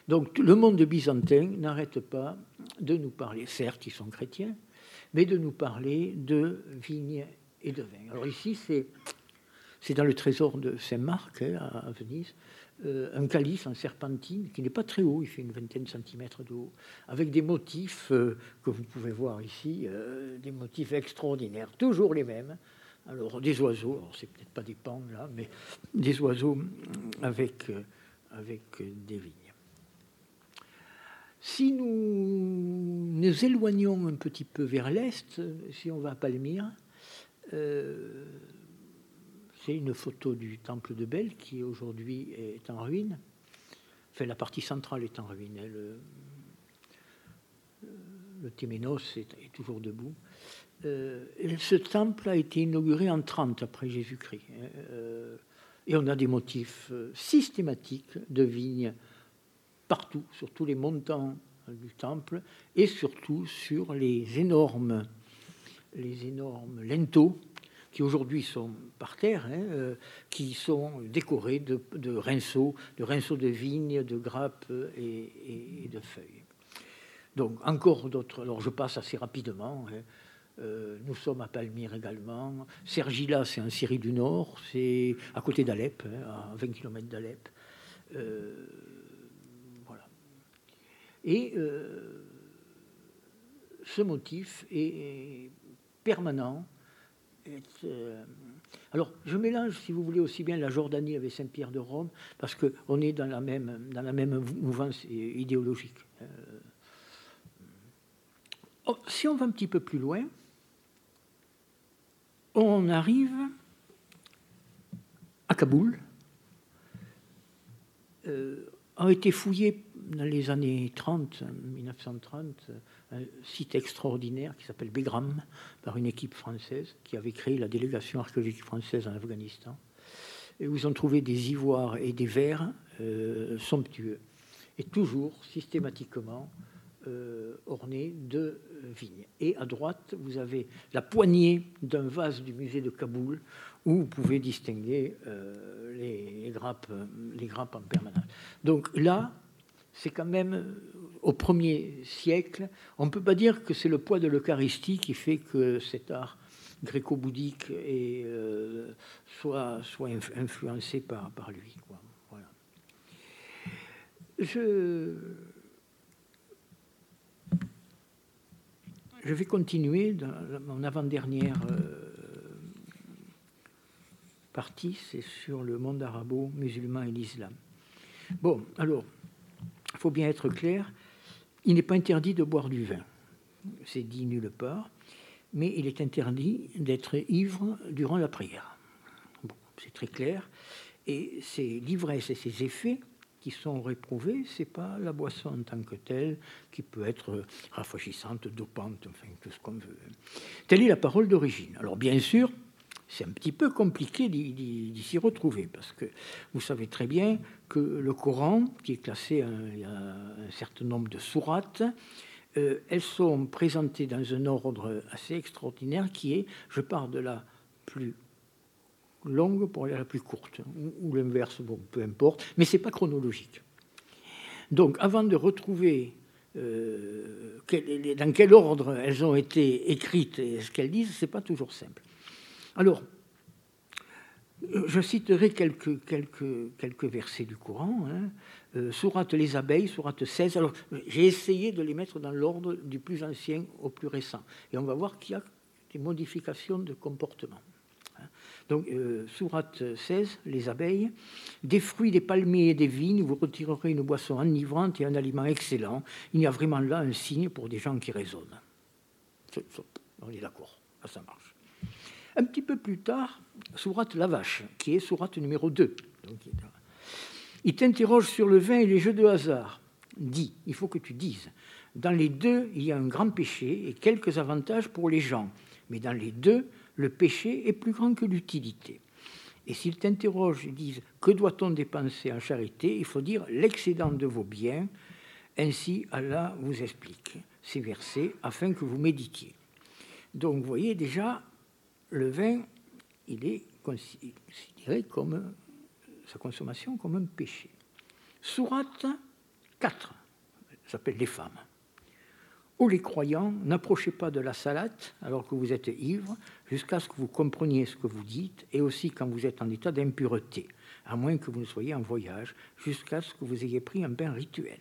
Donc le monde byzantin n'arrête pas de nous parler, certes ils sont chrétiens, mais de nous parler de vignes et de vin. Alors ici c'est dans le trésor de Saint-Marc hein, à Venise, euh, un calice en serpentine qui n'est pas très haut, il fait une vingtaine de centimètres de haut, avec des motifs euh, que vous pouvez voir ici, euh, des motifs extraordinaires, toujours les mêmes. Alors des oiseaux, c'est peut-être pas des pans là, mais des oiseaux avec, avec des vignes. Si nous nous éloignons un petit peu vers l'est, si on va à Palmyre, c'est une photo du temple de Belle qui aujourd'hui est en ruine. Enfin, la partie centrale est en ruine. Hein. Le, le Téménos est, toujours debout. Euh, ce temple a été inauguré en 30 après Jésus-Christ. Hein. Euh, et on a des motifs euh, systématiques de vignes partout, sur tous les montants du temple et surtout sur les énormes, les énormes qui aujourd'hui sont par terre, hein, euh, qui sont décorés de, rinceaux, de rinceaux de vignes, de grappes et, de feuilles. Donc encore d'autres. Alors je passe assez rapidement. Hein. Euh, nous sommes à Palmyre également. Sergila, c'est en Syrie du Nord, c'est à côté d'Alep, hein, à 20 km d'Alep. Euh, voilà. Et ce motif est permanent alors, je mélange, si vous voulez, aussi bien la Jordanie avec Saint-Pierre de Rome, parce qu'on est dans la même, dans la même mouvance idéologique. Euh, oh, si on va un petit peu plus loin, on arrive à Kaboul. Euh, a été fouillé dans les années 30, 1930, un site extraordinaire qui s'appelle Begram, par une équipe française qui avait créé la délégation archéologique française en Afghanistan, et où ils ont des ivoires et des verres euh, somptueux, et toujours systématiquement euh, ornés de vignes. Et à droite, vous avez la poignée d'un vase du musée de Kaboul, où vous pouvez distinguer euh, les, grappes, les grappes en permanence. Donc là, c'est quand même au premier siècle, on ne peut pas dire que c'est le poids de l'Eucharistie qui fait que cet art gréco-bouddhique euh, soit, influencé par, lui. Je vais continuer dans mon avant-dernière euh, partie, c'est sur le monde arabo-musulman et l'islam. Bon, alors, il faut bien être clair, il n'est pas interdit de boire du vin, c'est dit nulle part, mais il est interdit d'être ivre durant la prière. c'est très clair. Et c'est l'ivresse et ses effets qui sont réprouvés, c'est pas la boisson en tant que telle qui peut être rafraîchissante, dopante, enfin tout ce qu'on veut. Telle est la parole d'origine. Alors bien sûr, c'est un petit peu compliqué d'y s'y retrouver, parce que vous savez très bien que le Coran, qui est classé, a un certain nombre de sourates, euh, elles sont présentées dans un ordre assez extraordinaire qui est, je pars de la plus longue pour aller à la plus courte, ou, l'inverse, bon, peu importe, mais c'est pas chronologique. Donc, avant de retrouver euh, dans quel ordre elles ont été écrites et ce qu'elles disent, c'est pas toujours simple. Alors, je citerai quelques, quelques, quelques versets du Coran. Hein. Euh, sourate les abeilles, sourate 16. Alors, j'ai essayé de les mettre dans l'ordre du plus ancien au plus récent. Et on va voir qu'il y a des modifications de comportement. Hein. Donc, euh, sourate 16, les abeilles. Des fruits, des palmiers et des vignes, vous retirerez une boisson enivrante et un aliment excellent. Il y a vraiment là un signe pour des gens qui raisonnent. On est d'accord, ça marche. Un petit peu plus tard, sourate la vache, qui est sourate numéro 2. il t'interroge sur le vin et les jeux de hasard. Dis, il faut que tu dises. Dans les deux, il y a un grand péché et quelques avantages pour les gens. Mais dans les deux, le péché est plus grand que l'utilité. Et s'ils t'interrogent et disent que doit-on dépenser en charité, il faut dire l'excédent de vos biens. Ainsi, Allah vous explique ces versets afin que vous méditiez. Donc, vous voyez déjà, le vin, il est considéré comme sa consommation comme un péché. Sourate 4 s'appelle les femmes. Ô les croyants, n'approchez pas de la salade alors que vous êtes ivre, jusqu'à ce que vous compreniez ce que vous dites, et aussi quand vous êtes en état d'impureté, à moins que vous ne soyez en voyage, jusqu'à ce que vous ayez pris un bain rituel.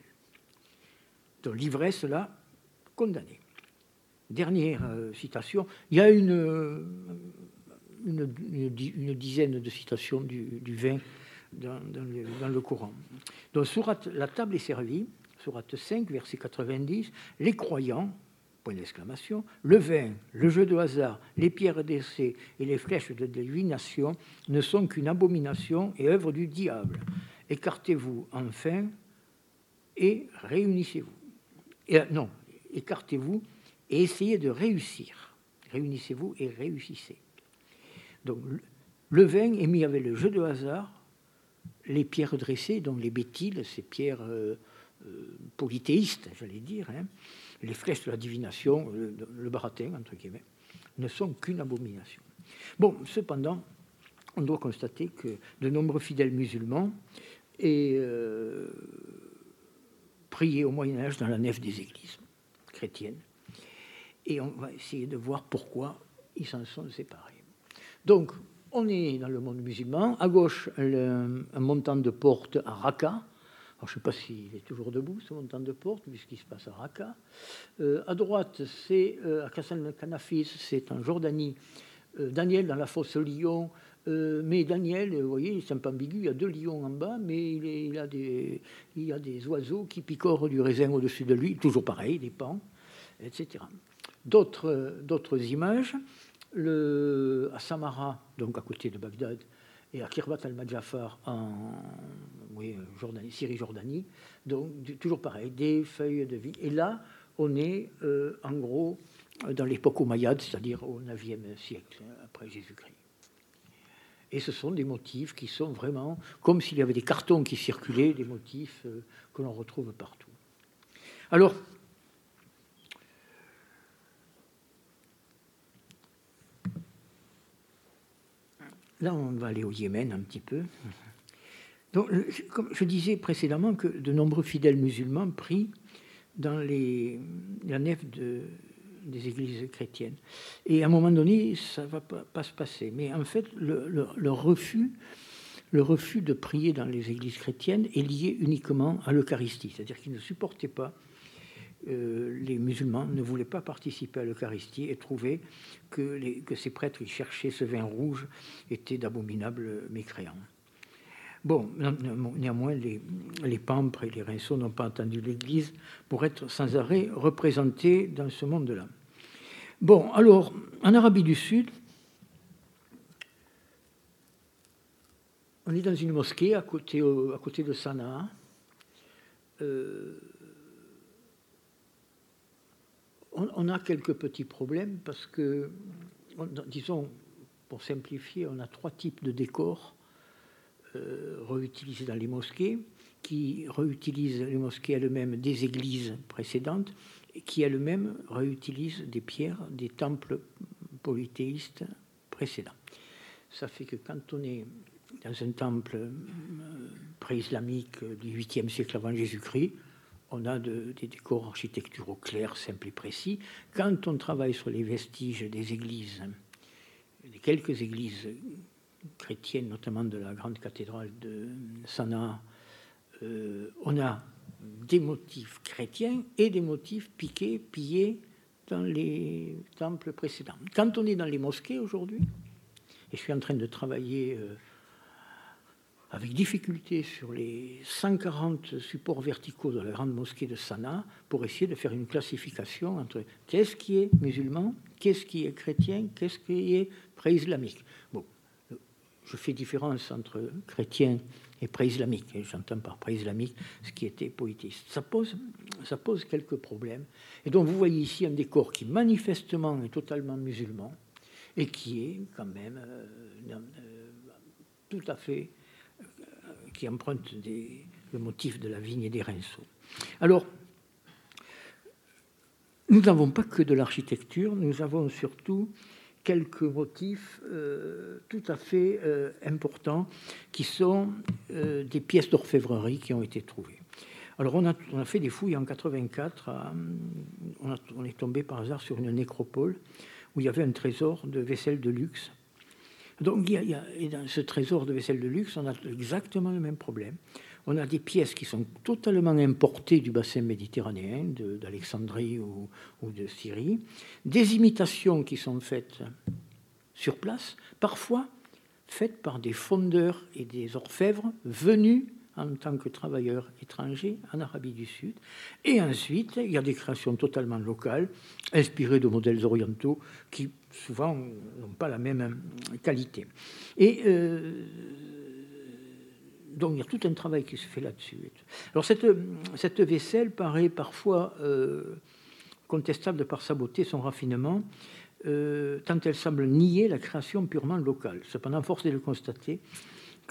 Donc l'ivresse, là, condamnée. Dernière euh, citation, il y a une, une, dizaine de citations du, vin dans, le, Coran. Donc, sourate, la table est servie, sourate 5, verset 90, les croyants, point d'exclamation, le vin, le jeu de hasard, les pierres d'essai et les flèches de divination ne sont qu'une abomination et œuvre du diable. Écartez-vous enfin et réunissez-vous. Euh, non, écartez-vous et essayez de réussir. Réunissez-vous et réussissez. Donc le vin est mis avec le jeu de hasard, les pierres dressées, donc les bétiles, ces pierres euh, euh, polythéistes, j'allais dire, hein, les flèches de la divination, le, baratin, entre guillemets, ne sont qu'une abomination. Bon, cependant, on doit constater que de nombreux fidèles musulmans aient euh, prié au Moyen Âge dans la nef des églises chrétiennes. Et on va essayer de voir pourquoi ils s'en sont séparés. Donc, on est dans le monde musulman. À gauche, un montant de porte à Raqqa. Je ne sais pas s'il est toujours debout, ce montant de porte, puisqu'il se passe à Raqqa. Euh, à droite, c'est euh, à Kassan al-Kanafis, c'est en Jordanie. Euh, Daniel dans la fosse lion. mais Daniel, vous voyez, c'est un peu ambigu, il y a deux lions en bas, mais il, a des, il y a des oiseaux qui picorent du raisin au-dessus de lui, toujours pareil, des pans, etc. D'autres images à Samara, donc à côté de Bagdad, et à Kirbat al-Majafar en Syrie-Jordanie. Donc toujours pareil, des feuilles de vie. Et là, on est euh, en gros dans l'époque omeyyade, c'est-à-dire au IXe siècle après Jésus-Christ. Et ce sont des motifs qui sont vraiment comme s'il y avait des cartons qui circulaient, des motifs euh, que l'on retrouve partout. Alors, Là, on va aller au Yémen un petit peu. Donc, comme je disais précédemment que de nombreux fidèles musulmans prient dans les, la nef de, des églises chrétiennes. Et à un moment donné, ça ne va pas, se passer. Mais en fait, le, refus, le refus de prier dans les églises chrétiennes est lié uniquement à l'Eucharistie. C'est-à-dire qu'ils ne supportaient pas euh, les musulmans ne voulaient pas participer à l'Eucharistie et trouvaient que, ces prêtres qui cherchaient ce vin rouge étaient d'abominables mécréants. Bon, néanmoins, les, pampres et les rinceaux n'ont pas entendu l'Église pour être sans arrêt représentés dans ce monde-là. Bon, alors, en Arabie du Sud, on est dans une mosquée à côté, à côté de Sanaa. Euh, on, a quelques petits problèmes parce que, disons, pour simplifier, on a trois types de décors euh, réutilisés dans les mosquées, qui réutilisent les mosquées elles-mêmes des églises précédentes et qui elles-mêmes réutilisent des pierres des temples polythéistes précédents. Ça fait que quand on est dans un temple euh, pré-islamique du 8e siècle avant Jésus-Christ, on a des décors architecturaux clairs, simples et précis. Quand on travaille sur les vestiges des églises, des quelques églises chrétienne, notamment de la grande cathédrale de Sanaa, on a des motifs chrétiens et des motifs piqués, pillés dans les temples précédents. Quand on est dans les mosquées aujourd'hui, et je suis en train de travailler euh, avec difficulté sur les 140 supports verticaux de la grande mosquée de Sanaa pour essayer de faire une classification entre qu'est-ce qui est musulman, qu'est-ce qui est chrétien, qu'est-ce qui est pré-islamique. Bon, je fais différence entre chrétien et pré-islamique. J'entends par pré-islamique ce qui était poétiste. Ça pose, ça pose quelques problèmes. Et donc vous voyez ici un décor qui manifestement est totalement musulman et qui est quand même euh, euh, tout à fait, qui emprunte des, le motif de la vigne et des rinceaux. Alors, nous n'avons pas que de l'architecture, nous avons surtout quelques motifs euh, tout à fait euh, importants qui sont euh, des pièces d'orfèvrerie qui ont été trouvées. Alors on a, fait des fouilles en 84, on, on, est tombé par hasard sur une nécropole où il y avait un trésor de vaisselle de luxe. Donc il y a, et dans ce trésor de vaisselle de luxe, on a exactement le même problème. On a des pièces qui sont totalement importées du bassin méditerranéen, d'Alexandrie ou, de Syrie, des imitations qui sont faites sur place, parfois faites par des fondeurs et des orfèvres venus en tant que travailleurs étrangers en Arabie du Sud. Et ensuite, il y a des créations totalement locales, inspirées de modèles orientaux qui souvent n'ont pas la même qualité. Et euh, donc il y a tout un travail qui se fait là-dessus. Alors cette, cette vaisselle paraît parfois euh, contestable par sa beauté, son raffinement, euh, tant elle semble nier la création purement locale. Cependant, force est de constater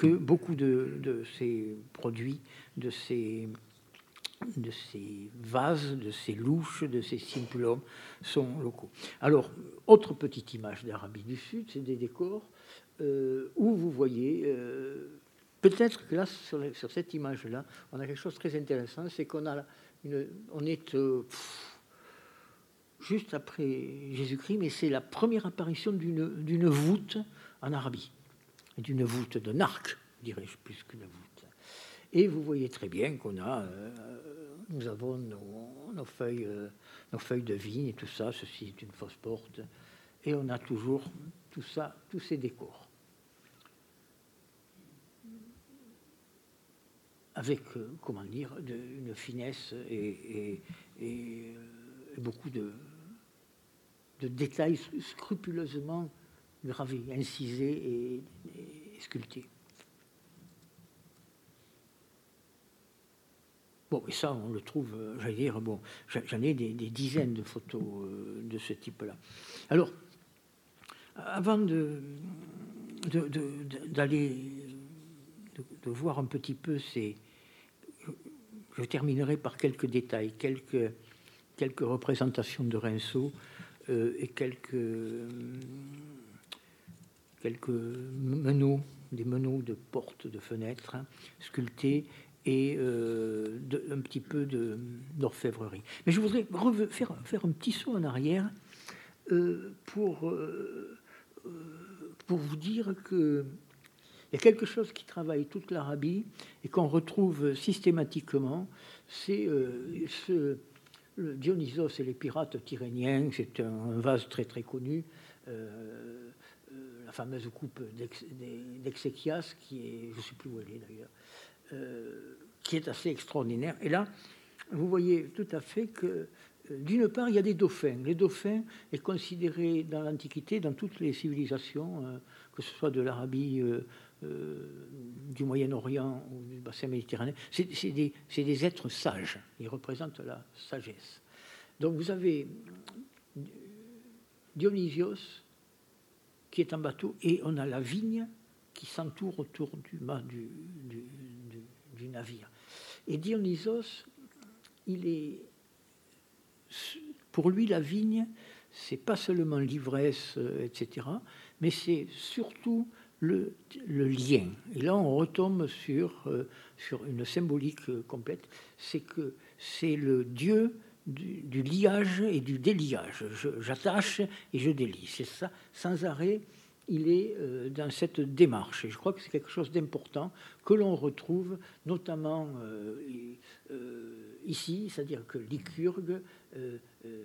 que beaucoup de, ces produits, de ces, de ces vases, de ces louches, de ces simples sont locaux. Alors, autre petite image d'Arabie du Sud, c'est des décors euh, où vous voyez Peut-être que là, sur, cette image-là, on a quelque chose de très intéressant, c'est qu'on a on est euh, juste après Jésus-Christ, mais c'est la première apparition d'une voûte en Arabie, d'une voûte, d'un arc, dirais-je, plus qu'une voûte. Et vous voyez très bien qu'on a, euh, nous avons nos, feuilles, euh, nos feuilles de vigne et tout ça. Ceci est une fausse porte, et on a toujours tout ça, tous ces décors. avec, euh, comment dire, de, une finesse et, beaucoup de, de, détails scrupuleusement gravés, incisés et, sculptés. Bon, et ça, on le trouve, euh, j'allais dire, bon, j'en ai des, dizaines de photos de ce type-là. Alors, avant de, d'aller de, voir un petit peu ces. Je terminerai par quelques détails, quelques, quelques représentations de Rinceau euh, et quelques, quelques meneaux, des meneaux de portes, de fenêtres hein, sculptés et euh, un petit peu d'orfèvrerie. Mais je voudrais faire, faire un petit saut en arrière euh, pour, pour vous dire que il y a quelque chose qui travaille toute l'Arabie et qu'on retrouve systématiquement, c'est euh, ce, le Dionysos et les pirates tyréniens, c'est un, vase très très connu, euh, euh, fameuse coupe d'Exéchias, qui est, je ne sais plus où elle est d'ailleurs, qui est assez extraordinaire. Et là, vous voyez tout à fait que d'une part, il y a des dauphins. Les dauphins est considéré dans l'Antiquité, dans toutes les civilisations, que ce soit de l'Arabie euh, du Moyen-Orient ou du bassin méditerranéen, c'est des, des, êtres sages. Ils représentent la sagesse. Donc vous avez Dionysios qui est en bateau et on a la vigne qui s'entoure autour du mât du, du, navire. Et Dionysos, il est, pour lui, la vigne, c'est pas seulement l'ivresse, euh, etc., mais c'est surtout le, lien. Et là, on retombe sur, euh, sur une symbolique euh, complète, c'est que c'est le Dieu du, liage et du déliage. J'attache et je délie. C'est ça, sans arrêt, il est euh, dans cette démarche. Et je crois que c'est quelque chose d'important que l'on retrouve notamment euh, ici, c'est-à-dire que Lycurgue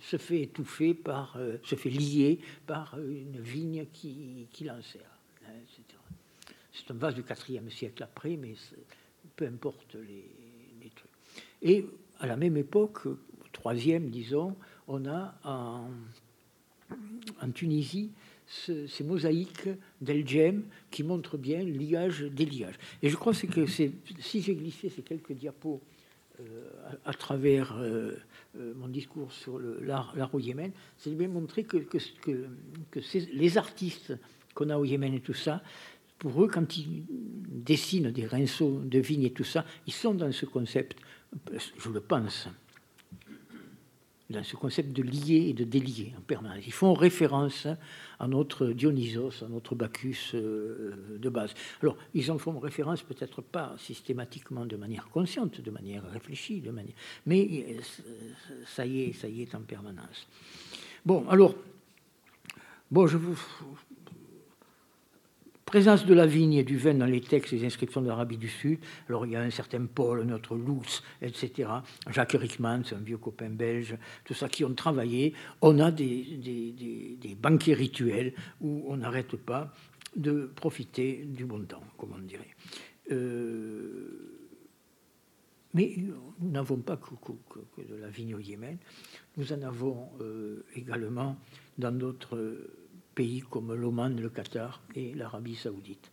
se fait étouffer par, se fait lier par une vigne qui, qui l'enserre. Hein, c'est un vase du IVe siècle après, mais peu importe les, les, trucs. Et à la même époque, troisième, disons, on a en, Tunisie ces mosaïques d'Elgem qui montrent bien liage des liages. Et je crois que si j'ai glissé ces quelques diapos euh, à, travers euh, euh, mon discours sur l'art au Yémen, c'est bien montrer que, les artistes qu'on a au Yémen et tout ça, pour eux, quand ils dessinent des rinceaux de vignes et tout ça, ils sont dans ce concept, je le pense, dans ce concept de lier et de délier en permanence. Ils font référence à notre Dionysos, à notre Bacchus euh, de base. Alors, ils en font référence peut-être pas systématiquement de manière consciente, de manière réfléchie, de manière... mais euh, ça y est, ça y est en permanence. Bon, alors, bon, je vous, Présence de la vigne et du vin dans les textes et les inscriptions de l'Arabie du Sud. Alors il y a un certain Paul, notre Lutz, etc. Jacques Rickman, c'est un vieux copain belge, tout ça qui ont travaillé. On a des, des, rituels où on n'arrête pas de profiter du bon temps, comme on dirait. Euh, mais nous n'avons pas que, de la vigne au Yémen, nous en avons euh, également dans d'autres pays comme l'Oman, le Qatar et l'Arabie saoudite.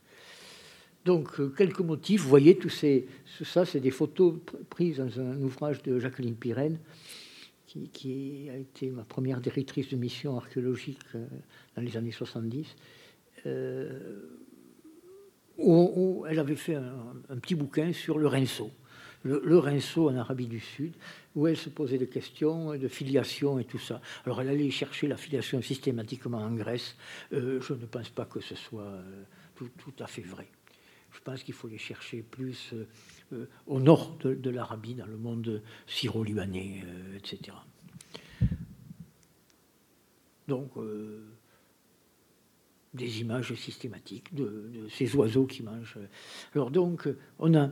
Donc, euh, quelques motifs. Vous voyez, tout, ces, ça, c'est des photos prises dans un ouvrage de Jacqueline Pirenne, qui, a été ma première directrice de mission archéologique euh, dans les années 70. Euh, où, elle avait fait un, petit bouquin sur le Rinceau le, Rinceau en Arabie du Sud, où elle se posait des questions de filiation et tout ça. Alors elle allait chercher la filiation systématiquement en Grèce. Euh, je ne pense pas que ce soit euh, tout, à fait vrai. Je pense qu'il faut les chercher plus euh, au nord de, l'Arabie, dans le monde syro-libanais, etc. Donc, des images systématiques de, de, ces oiseaux qui mangent. Alors donc, on a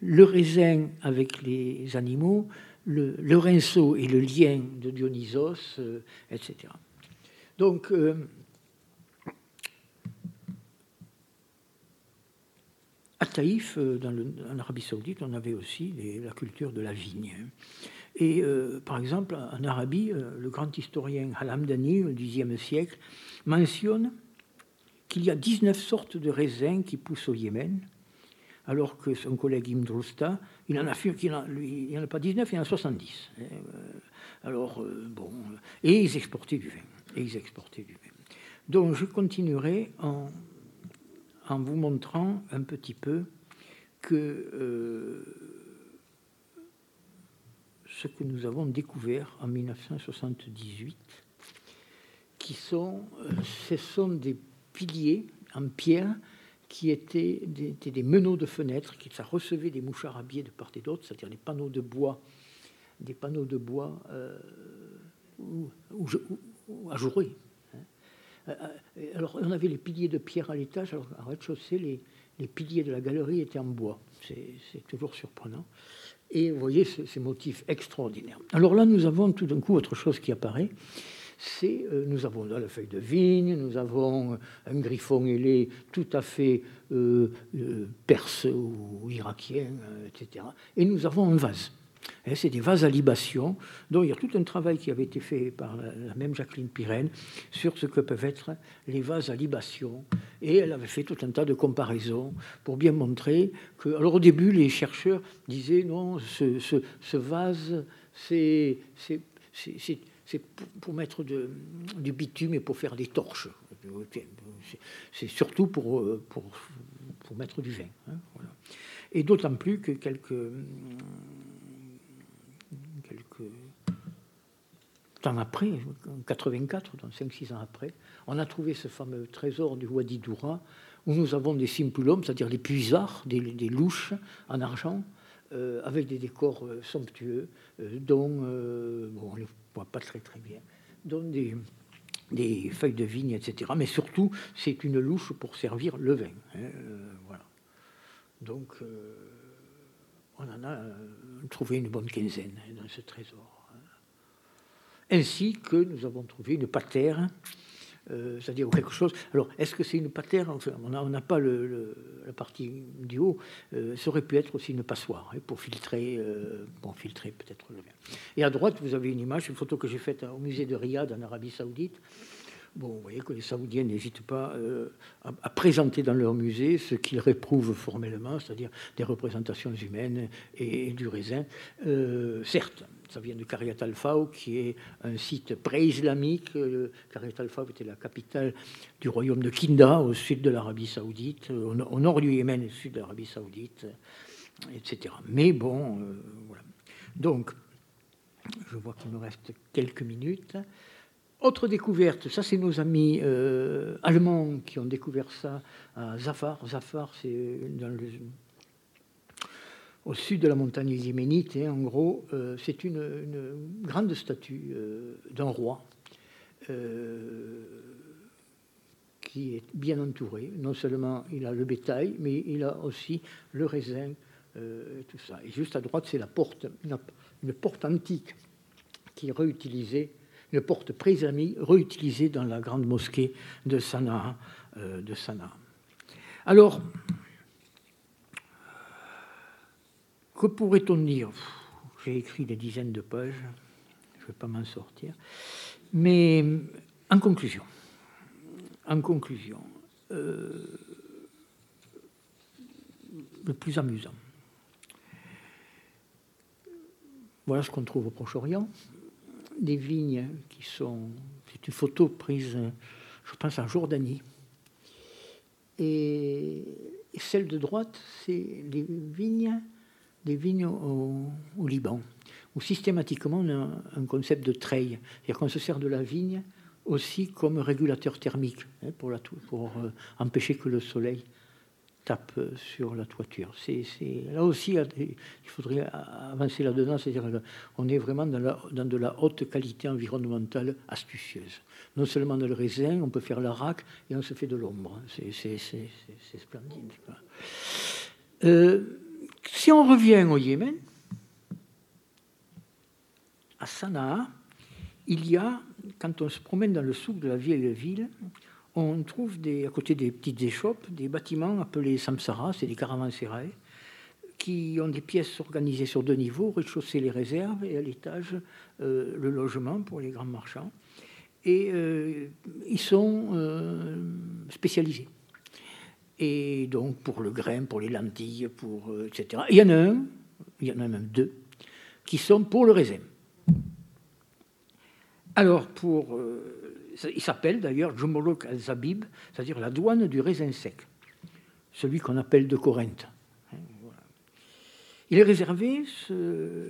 le raisin avec les animaux, le, rinceau et le lien de Dionysos, euh, etc. Donc, euh, à Taïf, euh, dans en Arabie Saoudite, on avait aussi la culture de la vigne. Et par exemple, en Arabie, le grand historien Al-Hamdani, au Xe siècle, mentionne qu'il y a 19 sortes de raisins qui poussent au Yémen, alors que son collègue Imdrousta, il en a, il il en a pas 19, il en a 70. Euh, alors, euh, bon, et ils exportaient du vin. Et ils exportaient du. Donc, je continuerai en, en vous montrant un petit peu euh, ce que nous avons découvert en 1978, qui ce sont des piliers en pierre qui étaient des, meneaux de fenêtres, qui ça recevait des mouchards habillés de part et d'autre, c'est-à-dire des panneaux de bois, des panneaux de bois euh, ou, ajourés. Hein. Euh, euh, alors on avait les piliers de pierre à l'étage, alors à rez-de-chaussée, les, les, piliers de la galerie étaient en bois. C'est toujours surprenant. Et vous voyez ces motifs extraordinaires. Alors là, nous avons tout d'un coup autre chose qui apparaît c'est euh, nous avons la feuille de vigne, nous avons un griffon ailé tout à fait euh, euh, perse ou irakien, etc. Et nous avons un vase. Hein, c'est des vases à libation, dont il y a tout un travail qui avait été fait par la, même Jacqueline Pirenne sur ce que peuvent être les vases à libation. Et elle avait fait tout un tas de comparaisons pour bien montrer que. Alors au début, les chercheurs disaient non, ce, ce vase, c'est c'est pour, mettre du bitume et pour faire des torches. C'est surtout pour, pour, pour, mettre du vin. Hein, et d'autant plus que quelques, quelques temps après, en 84, donc 5-6 ans après, on a trouvé ce fameux trésor du Wadi Doura, où nous avons des simpulums, c'est-à-dire des puisards, des, des, louches en argent, euh, avec des décors euh, somptueux, euh, dont, bon, pas très très bien, dont des, des feuilles de vigne, etc. Mais surtout, c'est une louche pour servir le vin. Hein, voilà. Donc, on en a trouvé une bonne quinzaine dans ce trésor. Hein. Ainsi que nous avons trouvé une patère euh, c'est-à-dire quelque chose. Alors, est-ce que c'est une patère On n'a pas la partie du haut. Euh, ça aurait pu être aussi une passoire hein, pour filtrer, euh, pour filtrer peut-être le vin. Et à droite, vous avez une image, une photo que j'ai faite au musée de Riyad en Arabie Saoudite. Bon, vous voyez que les Saoudiens n'hésitent pas à, présenter dans leur musée ce qu'ils réprouvent formellement, c'est-à-dire des représentations humaines et, du raisin. certes, ça vient de Karyat al-Faw, qui est un site pré-islamique. Karyat al-Faw était la capitale du royaume de Kinda, au sud de l'Arabie saoudite, au nord du Yémen, au sud de l'Arabie saoudite, etc. Mais bon, euh, voilà. Donc, je vois qu'il me reste quelques minutes. Autre découverte, ça c'est nos amis euh, allemands qui ont découvert ça à Zafar. Zafar, c'est le au sud de la montagne yéménite. Et en gros, euh, c'est une, grande statue euh, d'un roi euh, qui est bien entouré. Non seulement il a le bétail, mais il a aussi le raisin, et tout ça. Et juste à droite, c'est la porte, une, porte antique qui est réutilisée, une porte présamie réutilisée dans la grande mosquée de Sanaa. Sanaa. Alors, Que pourrait-on dire? J'ai écrit des dizaines de pages, je ne vais pas m'en sortir. Mais en conclusion, en conclusion, euh, le plus amusant. Voilà ce qu'on trouve au Proche-Orient. Des vignes qui sont. C'est une photo prise, je pense, en Jordanie. Et, et celle de droite, c'est des vignes des vignes au, Liban, où systématiquement on a un concept de treille, c'est-à-dire qu'on se sert de la vigne aussi comme régulateur thermique hein, pour, euh, empêcher que le soleil tape sur la toiture. Là aussi, il faudrait avancer là-dedans, c'est-à-dire est vraiment dans, de la haute qualité environnementale astucieuse. Non seulement dans le raisin, on peut faire la raque et on se fait de l'ombre. C'est, splendide. Euh, si on revient au Yémen, à Sanaa, il y a, quand on se promène dans le souk de la vieille ville, on trouve à côté des petites échoppes des bâtiments appelés samsara, c'est des caravansérails, qui ont des pièces organisées sur deux niveaux, au rez-de-chaussée les réserves et à l'étage euh, le logement pour les grands marchands. Et euh, ils sont euh, spécialisés et donc pour le grain, pour les lentilles, pour, etc. il y en a un, il y en a même deux, qui sont pour le raisin. Alors, pour, il s'appelle d'ailleurs Jumolok al-Zabib, c'est-à-dire la douane du raisin sec, celui qu'on appelle de Corinthe. Il est réservé.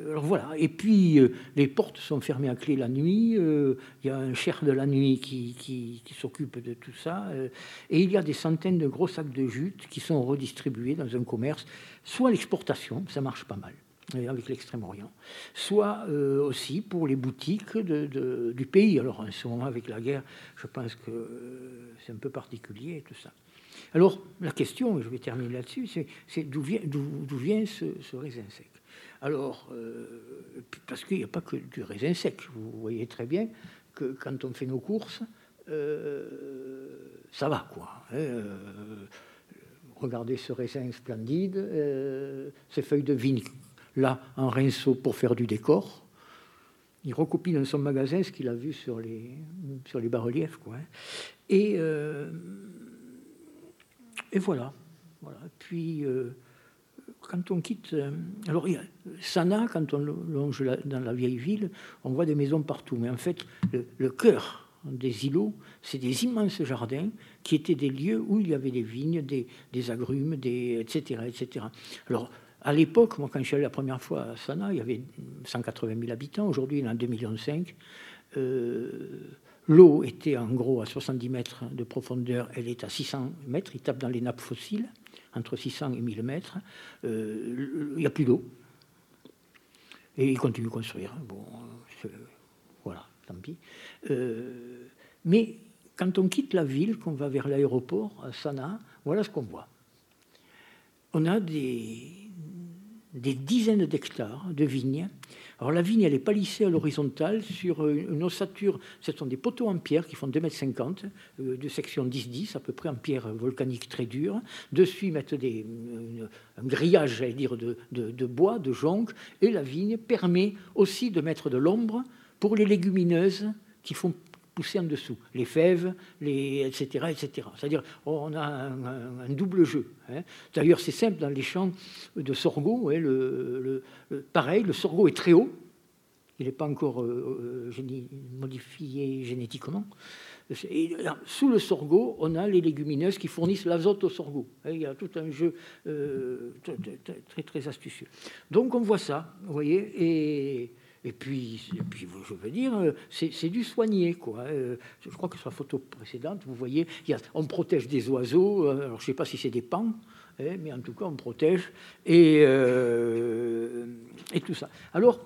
Alors voilà. Et puis, euh, les portes sont fermées à clé la nuit. Euh, il y a un cher de la nuit qui, qui, s'occupe de tout ça. Euh, et il y a des centaines de gros sacs de jute qui sont redistribués dans un commerce, soit l'exportation, ça marche pas mal avec l'Extrême-Orient, soit aussi pour les boutiques du pays. Alors en ce moment, avec la guerre, je pense que c'est un peu particulier tout ça. Alors, la question, et je vais terminer là-dessus, c'est d'où vient, ce, raisin sec? Alors, euh, parce qu'il n'y a pas que du raisin sec. Vous voyez très bien que quand on fait nos courses, euh, ça va, quoi. Hein, euh, regardez ce raisin splendide, ces feuilles de vigne, là, en rinceau pour faire du décor. Il recopie dans son magasin ce qu'il a vu sur les, sur les bas-reliefs. Quoi, hein. Et et voilà. voilà. Puis, euh, quand on quitte. Euh, alors, Sana, quand on longe dans la vieille ville, on voit des maisons partout. Mais en fait, le, cœur des îlots, c'est des immenses jardins qui étaient des lieux où il y avait des vignes, des, agrumes, des, etc., etc. Alors, à l'époque, moi, quand je suis allé la première fois à Sana, il y avait 180 000 habitants. Aujourd'hui, il y en a 2,5 millions. Euh, L'eau était en gros à 70 mètres de profondeur, elle est à 600 mètres, il tape dans les nappes fossiles, entre 600 et 1000 mètres. Euh, il n'y a plus d'eau. Et il continue à construire. Bon, voilà, tant pis. Euh, Mais quand on quitte la ville, qu'on va vers l'aéroport, à Sanaa, voilà ce qu'on voit. On a des, des dizaines d'hectares de vignes. Alors la vigne, elle est palissée à l'horizontale sur une ossature. Ce sont des poteaux en pierre qui font 2,50 m, euh, de section 10-10, à peu près en pierre volcanique très dure. Dessus, ils mettent des, un grillage, dire, de, de, bois, de jonc. Et la vigne permet aussi de mettre de l'ombre pour les légumineuses qui font en dessous, les fèves, etc. etc. C'est-à-dire on a un, double jeu. Hein. D'ailleurs, c'est simple, dans les champs de sorgho, le, pareil, le sorgho est très haut, il n'est pas encore euh, euh, modifié génétiquement. Sous le sorgho, on a les légumineuses qui fournissent l'azote au sorgho. Hein, il y a tout un jeu euh, très, très, astucieux. Donc on voit ça, vous voyez, et et puis, je veux dire, euh, c'est du soigné. Quoi. Euh, je crois que sur la photo précédente, vous voyez, on protège des oiseaux. Euh, alors, je ne sais pas si c'est des pans, hein, mais en tout cas, on protège. Et, et tout ça. Alors,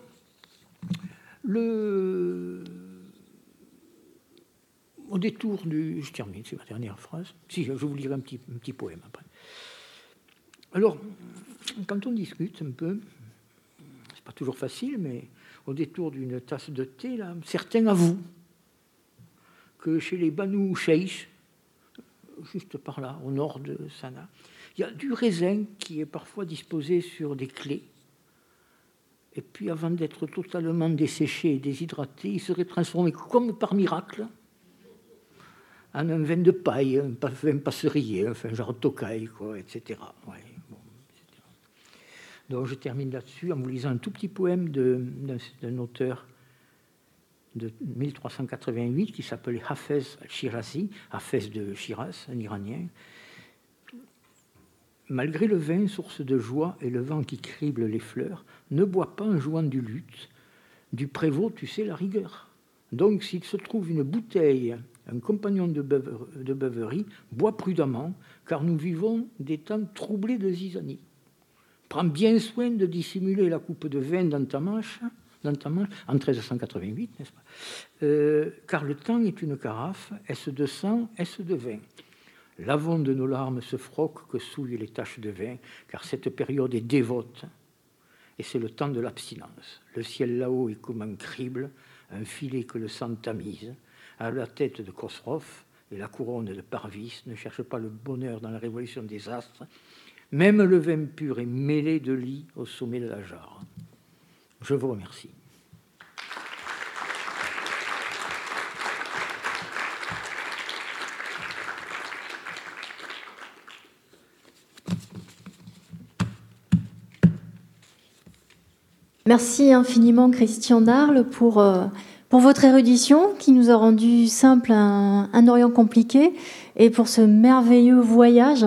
le, au détour du... Je termine, c'est ma dernière phrase. Si, je vous lirai un petit, un petit poème après. Alors, quand on discute un peu, c'est pas toujours facile, mais au détour d'une tasse de thé, là, certains avouent que chez les Banu Sheikh, juste par là, au nord de Sanaa, il y a du raisin qui est parfois disposé sur des clés. Et puis, avant d'être totalement desséché et déshydraté, il serait transformé comme par miracle en un vin de paille, un vin passerier, enfin, genre tokai, quoi, etc. Je termine là-dessus en vous lisant un tout petit poème d'un auteur de 1388 qui s'appelait Hafez al-Shirazi, Hafez de Shiraz, un Iranien. Malgré le vin, source de joie, et le vent qui crible les fleurs, ne bois pas en jouant du luth. Du prévôt, tu sais la rigueur. Donc, s'il se trouve une bouteille, un compagnon de, beuverie, bois prudemment, car nous vivons des temps troublés de zizanie prends bien soin de dissimuler la coupe de vin dans ta manche, en 1388, n'est-ce pas? Euh, Car le temps est une carafe, est-ce de sang, est-ce de vin? L'avant de nos larmes se froque que souillent les taches de vin, car cette période est dévote, et c'est le temps de l'abstinence. Le ciel là-haut est comme un crible, un filet que le sang tamise. À la tête de Khosrow et la couronne de Parvis ne cherche pas le bonheur dans la révolution des astres, même le vin pur est mêlé de lit au sommet de la jarre. Je vous remercie. Merci infiniment Christian Darle pour, euh, votre érudition qui nous a rendu simple un, Orient compliqué et pour ce merveilleux voyage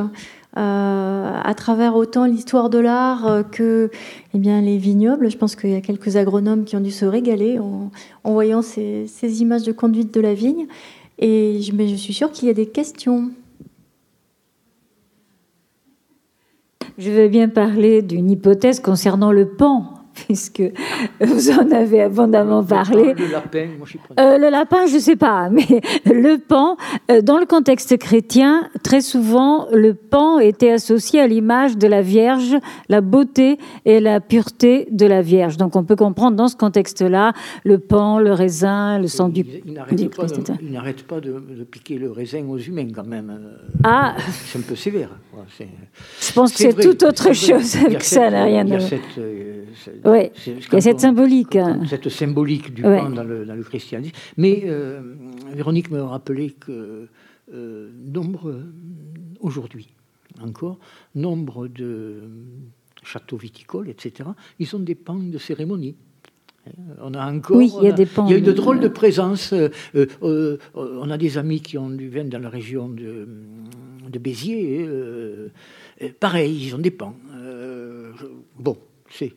à travers autant l'histoire de l'art euh, que eh bien, les vignobles. Je pense qu'il y a quelques agronomes qui ont dû se régaler en, voyant ces, images de conduite de la vigne. Et mais je suis sûre qu'il y a des questions. Je vais bien parler d'une hypothèse concernant le pan puisque vous en avez abondamment parlé. Le lapin, moi je euh, Le lapin, je ne sais pas, mais le pan, euh, dans le contexte chrétien, très souvent, le pan était associé à l'image de la Vierge, la beauté et la pureté de la Vierge. Donc on peut comprendre dans ce contexte-là le pan, le raisin, le sang du, il, n'arrête pas, de, piquer le raisin aux humains quand même. Euh, ah C'est un peu sévère. je pense que c'est tout autre chose avec ça, n'a rien de... Oui, il y a cette symbolique. Cette symbolique du pain dans, le, christianisme. Mais euh, Véronique me rappelait que euh, nombre, aujourd'hui encore, nombre de châteaux viticoles, etc., ils ont des pans de cérémonie. On a encore. Oui, il y a des pans. Il y a une drôle de présence. Euh, on a des amis qui ont du vin dans la région de, de Béziers. pareil, ils ont des pans. bon, c'est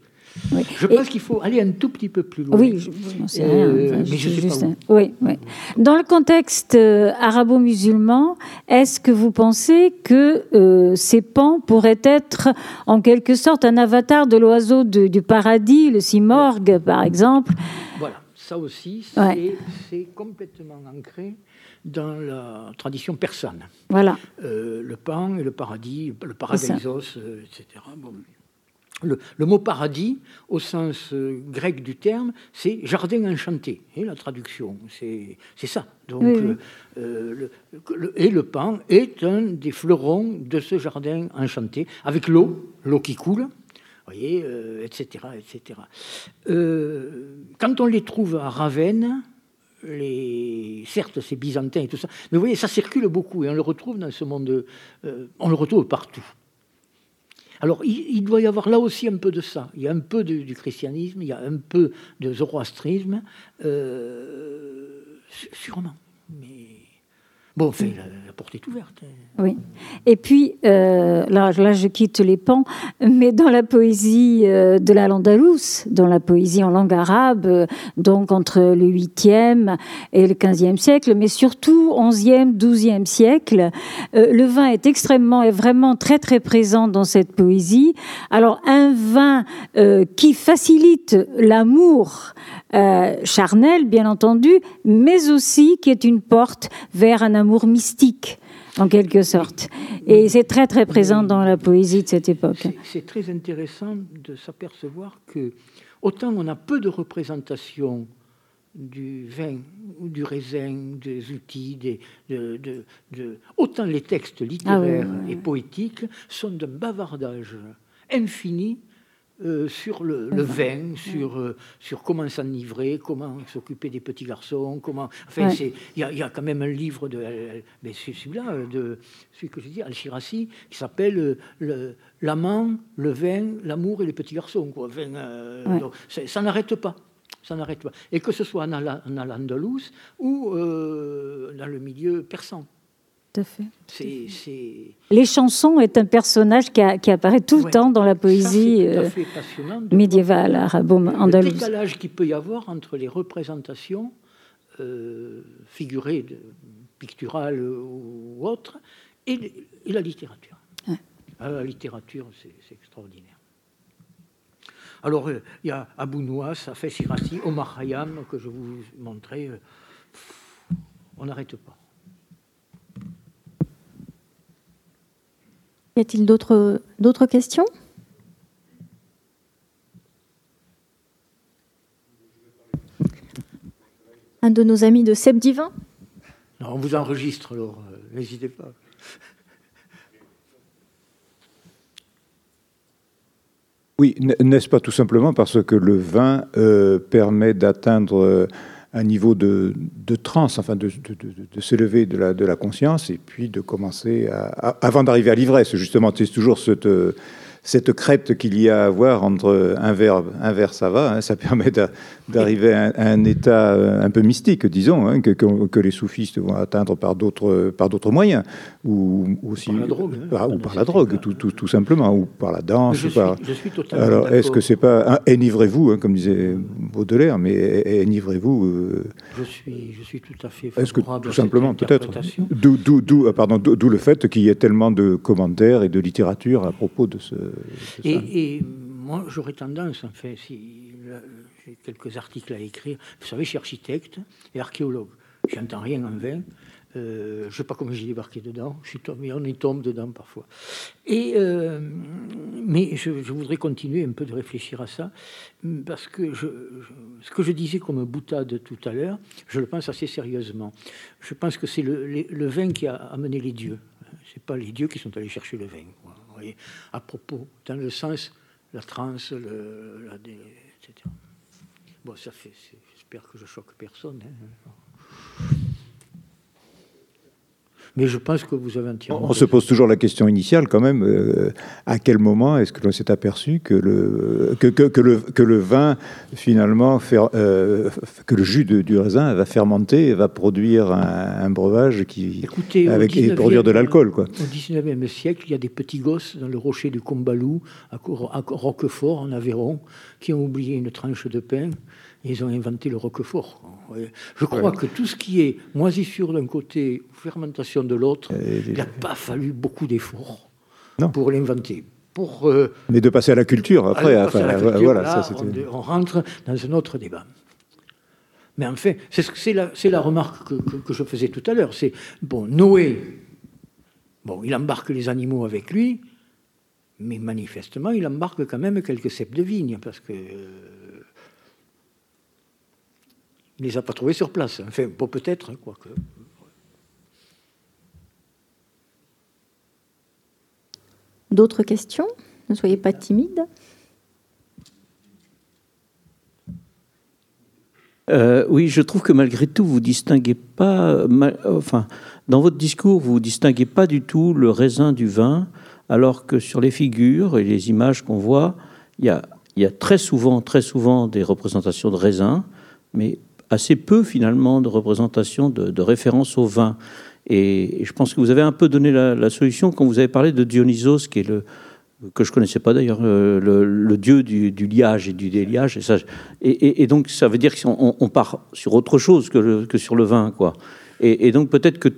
je pense qu'il faut aller un tout petit peu plus loin. Oui, je, sais rien. mais je, sais pas Oui, oui. Dans le contexte euh, arabo-musulman, est-ce que vous pensez que euh, ces pans pourraient être en quelque sorte un avatar de l'oiseau du paradis, le simorgue, par exemple? Voilà. ça aussi, c'est complètement ancré dans la tradition persane. Voilà. Euh, le pan et le paradis, le paradisos, euh, etc. Le, mot paradis, au sens euh, grec du terme, c'est jardin enchanté. Et la traduction, c'est ça. Donc, le, et le pan est un des fleurons de ce jardin enchanté, avec l'eau, l'eau qui coule, voyez, etc. etc. quand on les trouve à Ravenne, les... certes c'est byzantin et tout ça, mais vous voyez, ça circule beaucoup et on le retrouve dans ce monde, euh, on le retrouve partout. Alors il, doit y avoir là aussi un peu de ça, il y a un peu du christianisme, il y a un peu de zoroastrisme, euh, sûrement, mais Bon, la, porte est ouverte. Oui. Et puis, euh, là, là, je quitte les pans, mais dans la poésie euh, de la Landalouse, dans la poésie en langue arabe, euh, donc entre le 8e et le 15e siècle, mais surtout 11e, 12e siècle, le vin est extrêmement et vraiment très, très présent dans cette poésie. Alors, un vin qui facilite l'amour charnel, bien entendu, mais aussi qui est une porte vers un amour amour en quelque sorte. Et c'est très, très présent dans la poésie de cette époque. C'est très intéressant de s'apercevoir que, autant on a peu de représentations du vin ou du raisin, des outils, des, de, autant les textes littéraires ah et poétiques sont d'un bavardage infini euh, sur le, vin, sur, euh, sur comment s'enivrer, comment s'occuper des petits garçons, comment. Enfin, il y, a quand même un livre de, mais celui-là, de celui que j'ai dit, Al-Shirazi, qui s'appelle euh, l'amant, le, vin, l'amour et les petits garçons. Quoi. ça n'arrête pas. Ça n'arrête pas. Et que ce soit en, en Al-Andalus ou dans le milieu persan. À fait. Les chansons est un personnage qui, apparaît tout le temps dans la poésie euh, médiévale arabo-andalouse. Le décalage qu'il peut y avoir entre les représentations euh, figurées, de, picturales ou autres, et, la littérature. Ah, la littérature, c'est extraordinaire. Alors, euh, il y a Abou Nouas, Safet Sirasi, Omar Khayyam, que je vous montrais. on n'arrête pas. Y a-t-il d'autres questions? Un de nos amis de Seb Divin? On vous enregistre, alors euh, n'hésitez pas. Oui, n'est-ce pas tout simplement parce que le vin euh, permet d'atteindre euh, un niveau de, de transe, enfin de, de, s'élever de la, de la conscience et puis de commencer à, avant d'arriver à l'ivresse, justement, c'est toujours cette, cette crête qu'il y a à avoir entre un verbe, un verbe ça va, hein, ça permet d'arriver à, un état euh, un peu mystique, disons, hein, que, que, les soufistes vont atteindre par d'autres par d'autres moyens, ou aussi par la drogue, hein, ou par la drogue, tout, tout, tout, simplement, ou par la danse. Je, par... Suis, je suis totalement Alors, est-ce que c'est pas enivrez-vous, comme disait Baudelaire, mais enivrez-vous euh, Je suis, je suis tout à fait. Est-ce que tout simplement, peut-être, d'où, pardon, d'où le fait qu'il y ait tellement de commentaires et de littérature à propos de ce. Et, moi, j'aurais tendance, en fait, si j'ai quelques articles à écrire. Vous savez, je suis architecte et archéologue. J'entends rien en vain. Euh, je ne sais pas comment j'ai débarqué dedans. Je suis tombé, on y tombe dedans parfois. Et, euh, mais je, voudrais continuer un peu de réfléchir à ça, parce que je, ce que je disais comme boutade tout à l'heure, je le pense assez sérieusement. Je pense que c'est le, le, vin qui a amené les dieux. C'est pas les dieux qui sont allés chercher le vin. Voyez à propos, dans le sens, la transe, etc. Bon, ça fait. J'espère que je choque personne. Hein. Mais je pense que vous avez entièrement. On se pose toujours la question initiale, quand même. Euh, à quel moment est-ce que l'on s'est aperçu que le, que, que, que, le, que le vin, finalement, euh, que le jus de, du raisin va fermenter et va produire un, breuvage qui. Écoutez, avec, et produire de l'alcool, quoi. Au XIXe siècle, il y a des petits gosses dans le rocher du Combalou, à, à Roquefort, en Aveyron, qui ont oublié une tranche de pain ils ont inventé le roquefort. Je crois que tout ce qui est moisissure d'un côté, fermentation de l'autre, il n'a pas fallu beaucoup d'efforts pour l'inventer. Pour, euh, Mais de passer à la culture après. voilà, on, on, rentre dans un autre débat. Mais en fait, c'est la, la, remarque que, je faisais tout à l'heure. C'est, bon, Noé, bon, il embarque les animaux avec lui, mais manifestement, il embarque quand même quelques cèpes de vigne, parce que... Euh, il ne les a pas trouvés sur place. Enfin, bon, peut-être, hein, quoique. D'autres questions? Ne soyez pas timide. Euh, oui, je trouve que malgré tout, vous distinguez pas, enfin, dans votre discours, vous distinguez pas du tout le raisin du vin, alors que sur les figures et les images qu'on voit, il y a, y a, très souvent, très souvent des représentations de raisin, mais assez peu finalement de représentations de, de référence au vin. Et, je pense que vous avez un peu donné la, solution quand vous avez parlé de Dionysos, qui est le que je connaissais pas d'ailleurs, euh, le, dieu du, liage et du déliage. Et, donc ça veut dire qu'on on part sur autre chose que, sur le vin, quoi. Et, donc peut-être que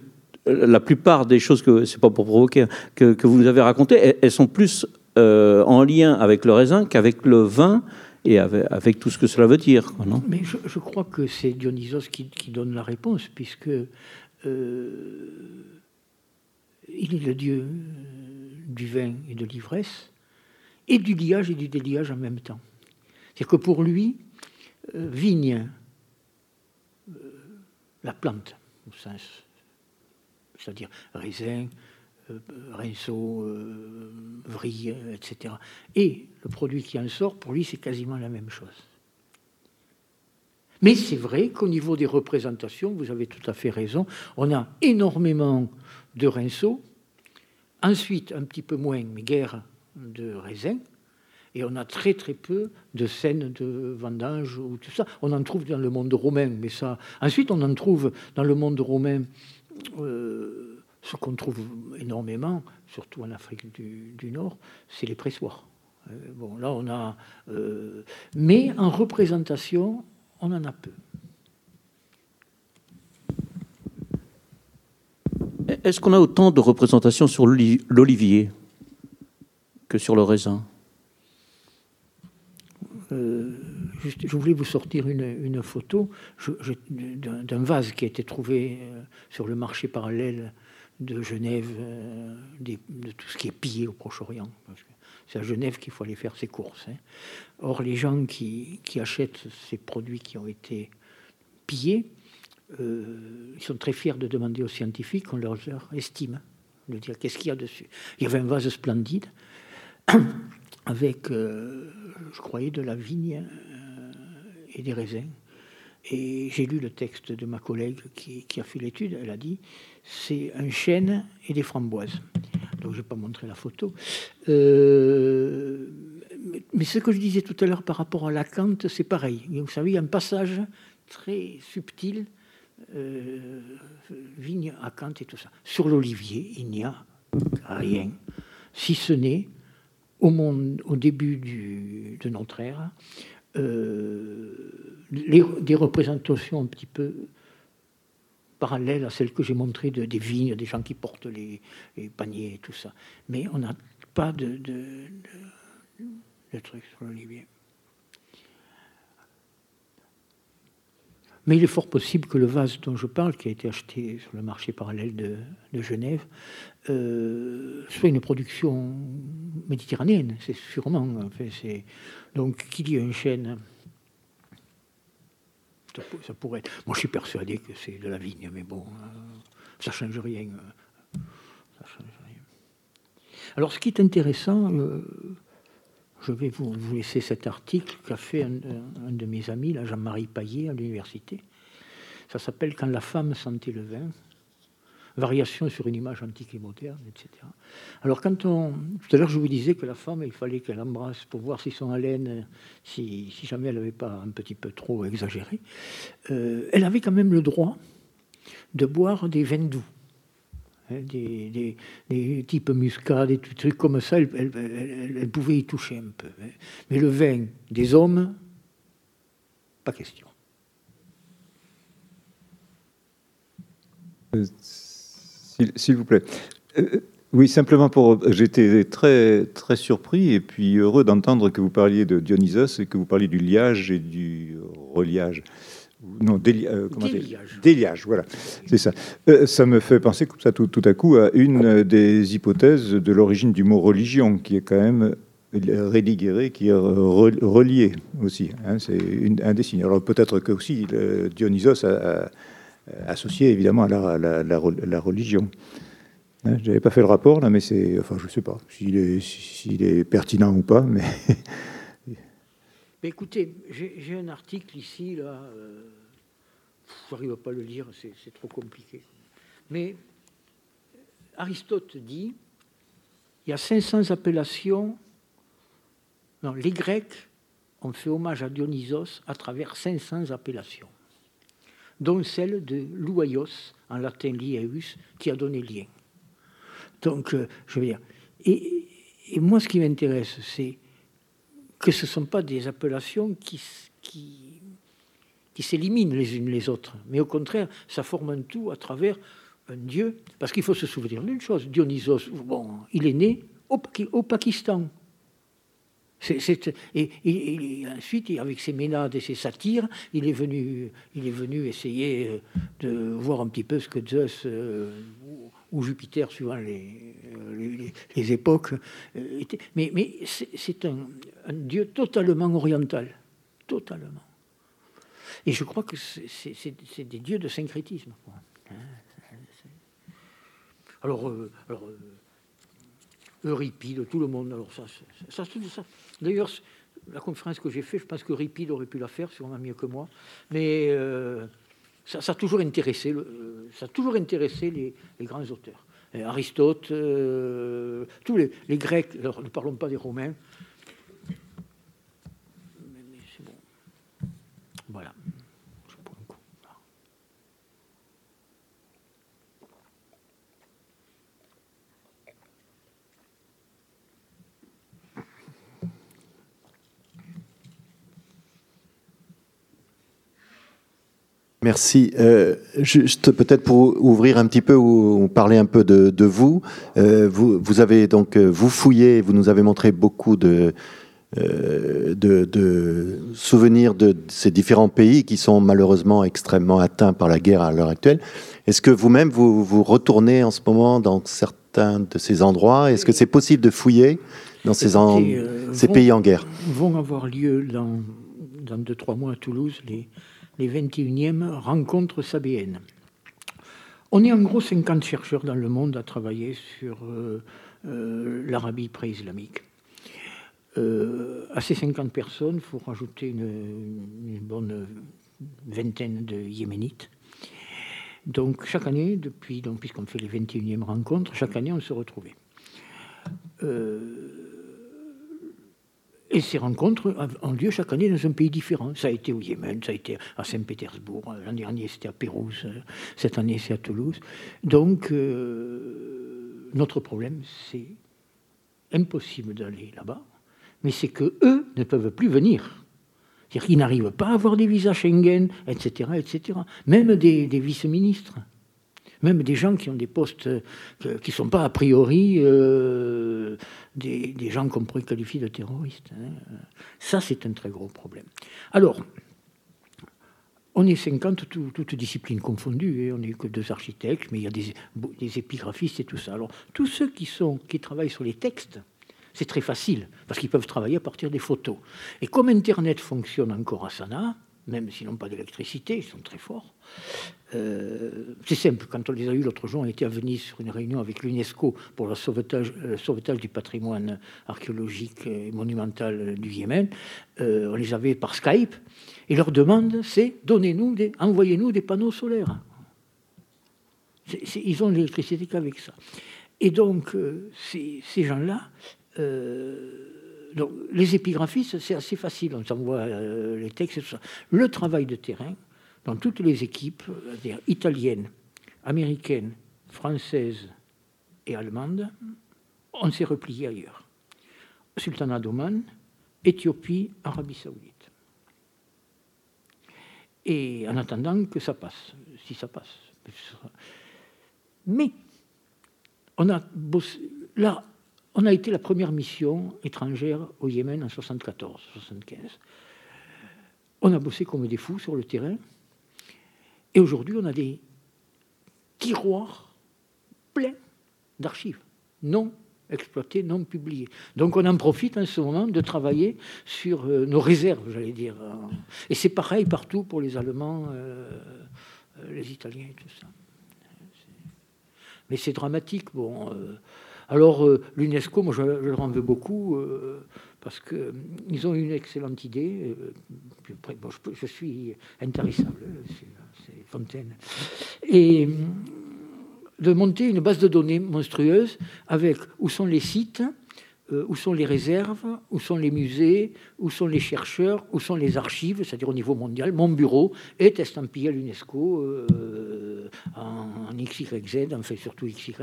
la plupart des choses que c'est pas pour provoquer que, que, vous nous avez racontées, elles, sont plus euh, en lien avec le raisin qu'avec le vin et avec, tout ce que cela veut dire. non? Mais je, crois que c'est Dionysos qui, donne la réponse, puisque euh, il est le dieu du vin et de l'ivresse, et du liage et du déliage en même temps. C'est que pour lui, euh, vigne, euh, la plante, c'est-à-dire raisin, rinceau, vrille, etc. Et le produit qui en sort, pour lui, c'est quasiment la même chose. Mais c'est vrai qu'au niveau des représentations, vous avez tout à fait raison, on a énormément de rinceaux Ensuite, un petit peu moins, mais guerre de raisin. Et on a très très peu de scènes de vendange ou tout ça. On en trouve dans le monde romain, mais ça. Ensuite, on en trouve dans le monde romain euh, ce qu'on trouve énormément, surtout en Afrique du, Nord, c'est les pressoirs. Euh, bon, là, on a. Euh, mais en représentation, on en a peu. Est-ce qu'on a autant de représentations sur l'olivier que sur le raisin? Euh, je voulais vous sortir une, photo d'un vase qui a été trouvé sur le marché parallèle de Genève, euh, de tout ce qui est pillé au Proche-Orient. C'est à Genève qu'il faut aller faire ses courses. Hein. Or, les gens qui, qui, achètent ces produits qui ont été pillés, euh, ils sont très fiers de demander aux scientifiques qu'on leur, estime, de dire qu'est-ce qu'il y a dessus. Il y avait un vase splendide avec, euh, je croyais, de la vigne et des raisins. Et j'ai lu le texte de ma collègue qui, a fait l'étude. Elle a dit c'est un chêne et des framboises. Donc je n'ai pas montré la photo. mais, ce que je disais tout à l'heure par rapport à la Kant, c'est pareil. Vous savez, il y a un passage très subtil euh, vigne à Kant et tout ça. Sur l'olivier, il n'y a rien, si ce n'est au, début de notre ère, euh, des représentations un petit peu parallèles à celles que j'ai montrées de, des vignes, des gens qui portent les, paniers et tout ça. Mais on n'a pas de, de, trucs sur l'olivier. Mais il est fort possible que le vase dont je parle, qui a été acheté sur le marché parallèle de, Genève, euh, soit une production méditerranéenne, c'est sûrement. Donc, qu'il y ait une ça, pourrait. Moi, je suis persuadé que c'est de la vigne, mais bon, euh, ça change rien. Euh, change rien. Alors, ce qui est intéressant, je vais vous, laisser cet article qu'a fait un, de mes amis, Jean-Marie Paillet, à l'université. Ça s'appelle Quand la femme sentait le vin. Variation sur une image antique et moderne, etc. Alors, quand on. Tout à l'heure, je vous disais que la femme, il fallait qu'elle embrasse pour voir si son haleine, si, jamais elle n'avait pas un petit peu trop exagéré. Euh, elle avait quand même le droit de boire des vins doux. Hein, des, types muscades, des trucs comme ça, elle, pouvait y toucher un peu. Hein. Mais le vin des hommes, pas question. Euh, s'il vous plaît. Euh, oui, simplement pour. J'étais très, très surpris et puis heureux d'entendre que vous parliez de Dionysos et que vous parliez du liage et du reliage. non, déliage. voilà, c'est ça. ça me fait penser comme ça tout, tout, à coup à une des hypothèses de l'origine du mot religion, qui est quand même religere, qui est relié aussi. Hein, c'est un des signes. Alors peut-être que aussi Dionysos a, associé évidemment à la, religion. Hein, je n'avais pas fait le rapport là, mais c'est, enfin, je ne sais pas s'il est, pertinent ou pas, mais. écoutez, j'ai, un article ici là. Euh, J'arrive pas à le lire, c'est, c'est trop compliqué. Mais Aristote dit il y a 500 appellations non, les Grecs ont fait hommage à Dionysos à travers 500 appellations, dont celle de Louaios, en latin lieus, qui a donné lien. Donc, euh, je veux dire, et, moi, ce qui m'intéresse, c'est que ce ne sont pas des appellations qui, s'éliminent les unes les autres, mais au contraire, ça forme un tout à travers un dieu. Parce qu'il faut se souvenir d'une chose Dionysos, il est né au Pakistan et, ensuite, avec ses ménades et ses satires, il est venu, il est venu essayer euh, de voir un petit peu ce que Zeus euh, ou Jupiter, suivant les, les, époques, euh, était. Mais, mais c'est un, dieu totalement oriental, totalement. Et je crois que c'est des dieux de syncrétisme. Hein, alors, alors Euripide, tout le monde. Alors ça, ça, D'ailleurs, la conférence que j'ai faite, je pense que Euripide aurait pu la faire, sûrement mieux que moi. Mais euh, ça, a toujours intéressé, euh, ça a toujours intéressé les, grands auteurs. Aristote, euh, tous les, Grecs, alors ne parlons pas des Romains. Mais, c'est bon. Voilà. Merci. Euh, juste peut-être pour ouvrir un petit peu ou parler un peu de, vous. Euh, vous. vous. avez donc euh, vous fouillé, vous nous avez montré beaucoup de, de, de, souvenirs de ces différents pays qui sont malheureusement extrêmement atteints par la guerre à l'heure actuelle. Est-ce que vous-même vous, vous retournez en ce moment dans certains de ces endroits? Est-ce que c'est possible de fouiller dans ces, ces pays en guerre? Vont avoir lieu dans, dans deux trois mois à Toulouse les les 21e rencontres sabéennes. On est en gros 50 chercheurs dans le monde à travailler sur euh, euh, l'Arabie pré-islamique. Euh, à ces 50 personnes, il faut rajouter une, bonne vingtaine de Yéménites. Donc chaque année, depuis, puisqu'on fait les 21e rencontres, chaque année on se retrouvait. Et ces rencontres ont lieu chaque année dans un pays différent. Ça a été au Yémen, ça a été à Saint-Pétersbourg, l'an dernier c'était à Pérouse, cette année c'est à Toulouse. Donc euh, notre problème c'est impossible d'aller là-bas, mais c'est que eux ne peuvent plus venir. C'est-à-dire qu'ils n'arrivent pas à avoir des visas Schengen, etc., etc. Même des vice-ministres même des gens qui ont des postes euh, qui ne sont pas a priori euh, des, gens qu'on pourrait qualifier de terroristes. Hein. Ça, c'est un très gros problème. Alors, on est 50, toutes disciplines confondues, on n'est que deux architectes, mais il y a des, épigraphistes et tout ça. Alors, tous ceux qui, travaillent sur les textes, c'est très facile, parce qu'ils peuvent travailler à partir des photos. Et comme Internet fonctionne encore à Sana, même s'ils n'ont pas d'électricité, ils sont très forts. Euh, c'est simple, quand on les a eus l'autre jour, on était à Venise sur une réunion avec l'UNESCO pour le sauvetage, sauvetage, du patrimoine archéologique et monumental du Yémen. Euh, on les avait par Skype, et leur demande, c'est donnez-nous, envoyez-nous des panneaux solaires. ils ont l'électricité qu'avec ça. Et donc, euh, ces gens-là, les épigraphistes, c'est assez facile, on s'envoie euh, les textes. Le travail de terrain, dans toutes les équipes, italiennes, américaines, françaises et allemandes, on s'est replié ailleurs. Sultanat d'Oman, Éthiopie, Arabie Saoudite. Et en attendant que ça passe, si ça passe. Mais on a bossé, là, on a été la première mission étrangère au Yémen en 74-75. On a bossé comme des fous sur le terrain. Et aujourd'hui, on a des tiroirs pleins d'archives non exploitées, non publiées. Donc on en profite en ce moment de travailler sur euh, nos réserves, j'allais dire. Et c'est pareil partout pour les Allemands, euh, euh, les Italiens et tout ça. Mais c'est dramatique. Bon, alors l'UNESCO, moi je, leur en veux beaucoup parce qu'ils ont une excellente idée. je, suis intarissable, c'est Fontaine. Et de monter une base de données monstrueuse avec où sont les sites, euh, où sont les réserves, où sont les musées, où sont les chercheurs, où sont les archives, c'est-à-dire au niveau mondial. Mon bureau est estampillé à l'UNESCO euh, en, XYZ, en fait surtout XY,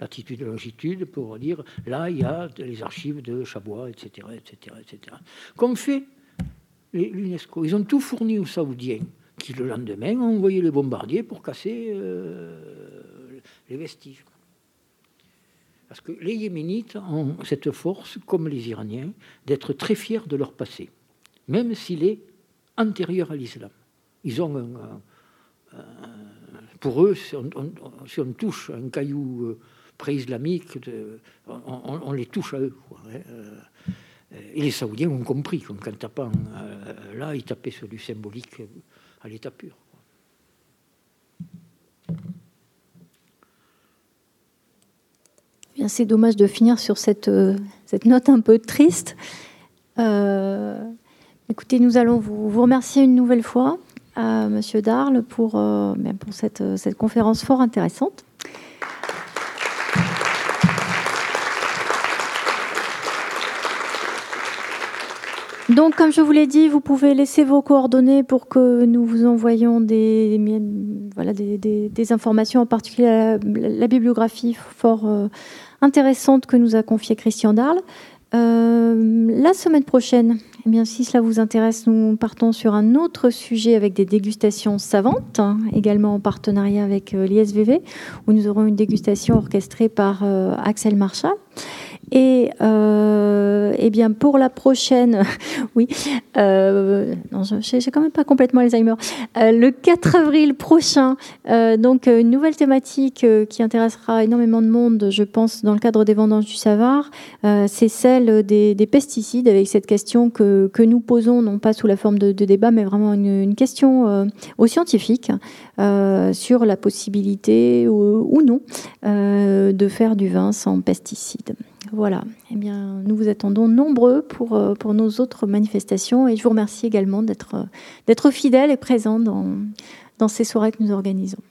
latitude et longitude, pour dire là il y a les archives de Chabois, etc. etc., etc. Fait l'UNESCO? Ils ont tout fourni aux Saoudiens qui le lendemain ont envoyé les bombardiers pour casser. Euh, les vestiges. Parce que les Yéménites ont cette force, comme les Iraniens, d'être très fiers de leur passé, même s'il est antérieur à l'islam. Ils ont un, pour eux, si on, touche un caillou euh, pré-islamique, on, les touche à eux. Hein, euh, et les Saoudiens ont compris, qu'en tapant euh, là, ils tapaient sur du symbolique à l'état pur. c'est dommage de finir sur cette, note un peu triste. Écoutez, nous allons vous, remercier une nouvelle fois, à Monsieur Darle, pour, euh, pour cette, cette conférence fort intéressante. Donc, comme je vous l'ai dit, vous pouvez laisser vos coordonnées pour que nous vous envoyions des, voilà, des, informations, en particulier la, bibliographie fort intéressante que nous a confiée Christian Darle. Euh, la semaine prochaine, eh bien, si cela vous intéresse, nous partons sur un autre sujet avec des dégustations savantes, hein, également en partenariat avec euh, l'ISVV, où nous aurons une dégustation orchestrée par euh, Axel Marchal. Et euh, eh bien pour la prochaine, oui, euh, j'ai quand même pas complètement Alzheimer. Euh, le 4 avril prochain, euh, donc une nouvelle thématique qui intéressera énormément de monde, je pense, dans le cadre des vendanges du Savard, c'est celle des, des, pesticides, avec cette question que, nous posons, non pas sous la forme de, débat, mais vraiment une, question aux scientifiques sur la possibilité ou non de faire du vin sans pesticides. Voilà, eh bien, nous vous attendons nombreux pour, euh, pour nos autres manifestations et je vous remercie également d'être fidèles et présents dans ces soirées que nous organisons.